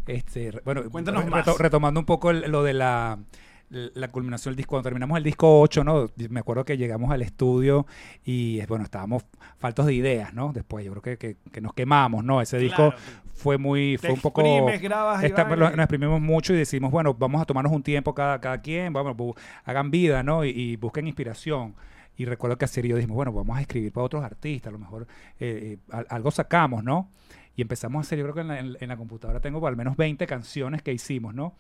Este, bueno, Cuéntanos re- más. reto- retomando un poco el- lo de la, la culminación del disco. Cuando terminamos el disco 8, ¿no? Me acuerdo que llegamos al estudio y, bueno, estábamos faltos de ideas, ¿no? Después yo creo que, que- que nos quemamos, ¿no? Ese disco Claro. fue muy, Te fue un poco... exprimes, grabas y lo- nos exprimimos mucho y decimos, bueno, vamos a tomarnos un tiempo cada, cada quien, vamos, hagan vida, ¿no? Y, y busquen inspiración. Y recuerdo que y yo dijimos, bueno, vamos a escribir para otros artistas, a lo mejor eh, eh, al- algo sacamos, ¿no? Y empezamos a hacer, yo creo que en la, en- la computadora tengo al menos 20 canciones que hicimos, ¿no?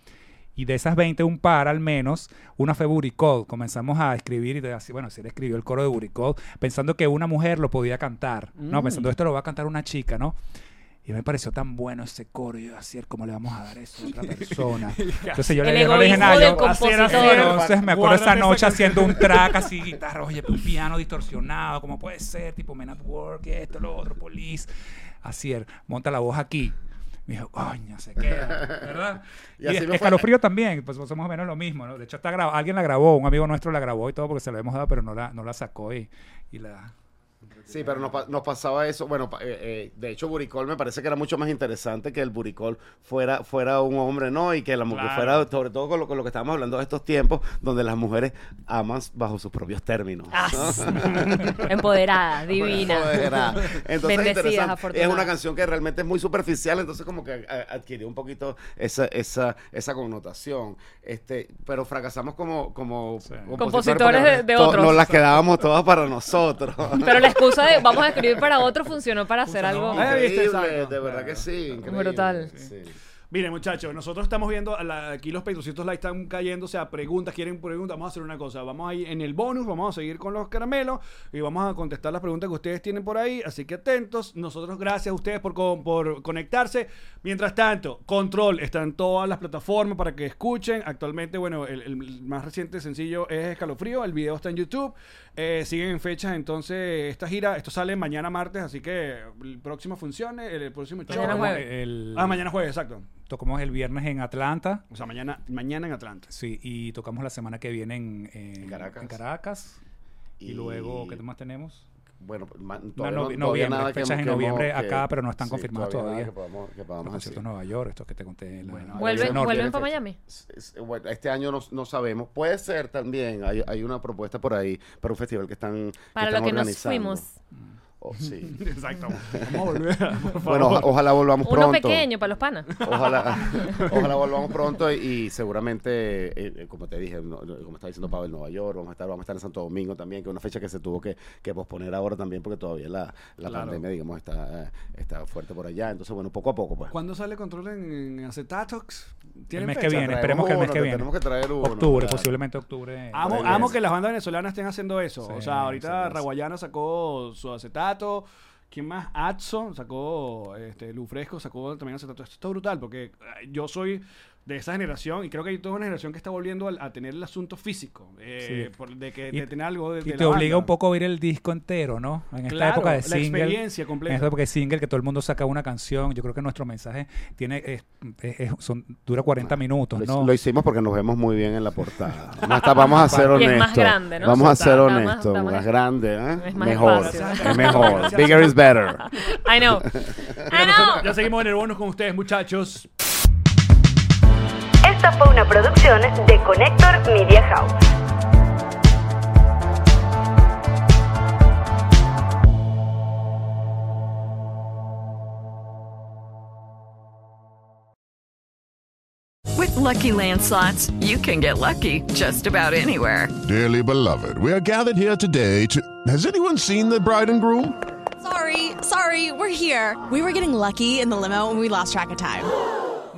Y de esas 20, un par al menos, una fue Buricol. Comenzamos a escribir y de así, bueno, Asier escribió el coro de Buricol, pensando que una mujer lo podía cantar, ¿no? Mm. Pensando esto lo va a cantar una chica, ¿no? Y me pareció tan bueno ese coro. Y yo, Asier, ¿cómo le vamos a dar eso a otra persona? Entonces yo le, yo no le dije nada. yo- compositor. entonces me acuerdo esa noche haciendo un track así, guitarra, oye, un piano distorsionado, ¿cómo puede ser? Tipo Men at Work, esto, lo otro, Police. Así, monta la voz aquí. Me dijo, coño, se queda, ¿verdad? Y Y, así fue. escalofrío también, pues somos más o menos lo mismo, ¿no? De hecho, está grabado, alguien la grabó, un amigo nuestro la grabó y todo porque se la hemos dado, pero no la, no la sacó y, y la... Sí, pero nos, pa- nos pasaba eso. Bueno, pa- eh, eh, de hecho, Buricol me parece que era mucho más interesante que el Buricol fuera, fuera un hombre, ¿no? Y que la mujer Claro. fuera, sobre todo con lo, con lo que estábamos hablando de estos tiempos, donde las mujeres aman bajo sus propios términos. Ah, ¿no? Empoderada, divina. Empoderada. Entonces, es Bendecidas, una canción que realmente es muy superficial, entonces como que a- adquirió un poquito esa, esa, esa connotación. Este, pero fracasamos como, como Compositores de- de otros. Nos las quedábamos todas para nosotros. Pero la excusa de vamos a escribir para otro funcionó para hacer algo. Eh, Exacto. de verdad que sí. increíble. Brutal. Sí. Miren, muchachos, nosotros estamos viendo a la- aquí los petrocitos likes están cayendo, o sea, preguntas, quieren preguntas, vamos a hacer una cosa, vamos a ir en el bonus, vamos a seguir con los caramelos y vamos a contestar las preguntas que ustedes tienen por ahí, así que atentos, nosotros gracias a ustedes por, por conectarse. Mientras tanto, Control está en todas las plataformas para que escuchen. Actualmente, bueno, el, el más reciente sencillo es Escalofrío, el video está en YouTube, Eh, siguen en fechas, entonces esta gira, esto sale mañana martes, así que el próximo funcione, el, el próximo show. Mañana jueves. el- Ah, mañana jueves, exacto. Tocamos el viernes en Atlanta. O sea, mañana, mañana en Atlanta. Sí, y tocamos la semana que viene en, en- En Caracas. en Caracas. Y, Y- luego, ¿qué más tenemos? Bueno, No, todavía no- todavía noviembre, nada fechas en que noviembre acá, que- pero no están sí, confirmadas nada todavía. Que podamos, que Los podamos conciertos decir. en Nueva York, estos que te conté. la- Bueno, la- ¿Vuelven. ¿vuelven para. Miami? Este año no, no sabemos. Puede ser también. Hay, hay una propuesta por ahí para un festival que están Para están lo que nos fuimos. Oh, sí. Exacto. Vamos a volver, por favor. bueno, oja- ojalá volvamos Uno pronto. pequeño para los panas. Ojalá, ojalá volvamos pronto y, y seguramente, eh, eh, como te dije, no- no, como está diciendo Pablo, en Nueva York, vamos a estar, vamos a estar en Santo Domingo también, que es una fecha que se tuvo que, que posponer ahora también porque todavía la, la Claro. pandemia, digamos, está, eh, está fuerte por allá. Entonces, bueno, poco a poco, pues. ¿Cuándo sale Control en, en Acetatox? El ¿Tienen mes que viene, Traemos esperemos que el mes uno, que viene. tenemos que traer uno, Octubre, claro. posiblemente octubre. Amo, amo que las bandas venezolanas estén haciendo eso. Sí, o sea, ahorita sí, Raguayana sacó su acetato. ¿Quién más? Atso sacó, este, Lufresco sacó también acetato. Esto está brutal porque eh, yo soy de esa generación y creo que hay toda una generación que está volviendo a, a tener el asunto físico. eh, Sí. por- de que Y- de tener algo de, Y de te la obliga banda. un poco a oír el disco entero, ¿no? En esta Claro, época de la single. experiencia completa. En esta época de single, que todo el mundo saca una canción. Yo creo que nuestro mensaje tiene es- es- es- son, dura 40 minutos, Lo, ¿no? lo hicimos porque nos vemos muy bien en la portada. No está- vamos a ser honestos. es más grande, ¿no? Vamos a ser honestos. más- más, grande, ¿eh? es más mejor. Es mejor. Bigger is better. I know. I know. Ya seguimos en el bonus con ustedes, muchachos. Esta fue una producción de Connector Media House. With Lucky Land slots, you can get lucky just about anywhere. Dearly beloved, we are gathered here today to. Has anyone seen the bride and groom? Sorry, sorry, we're here. We were getting lucky in the limo and we lost track of time.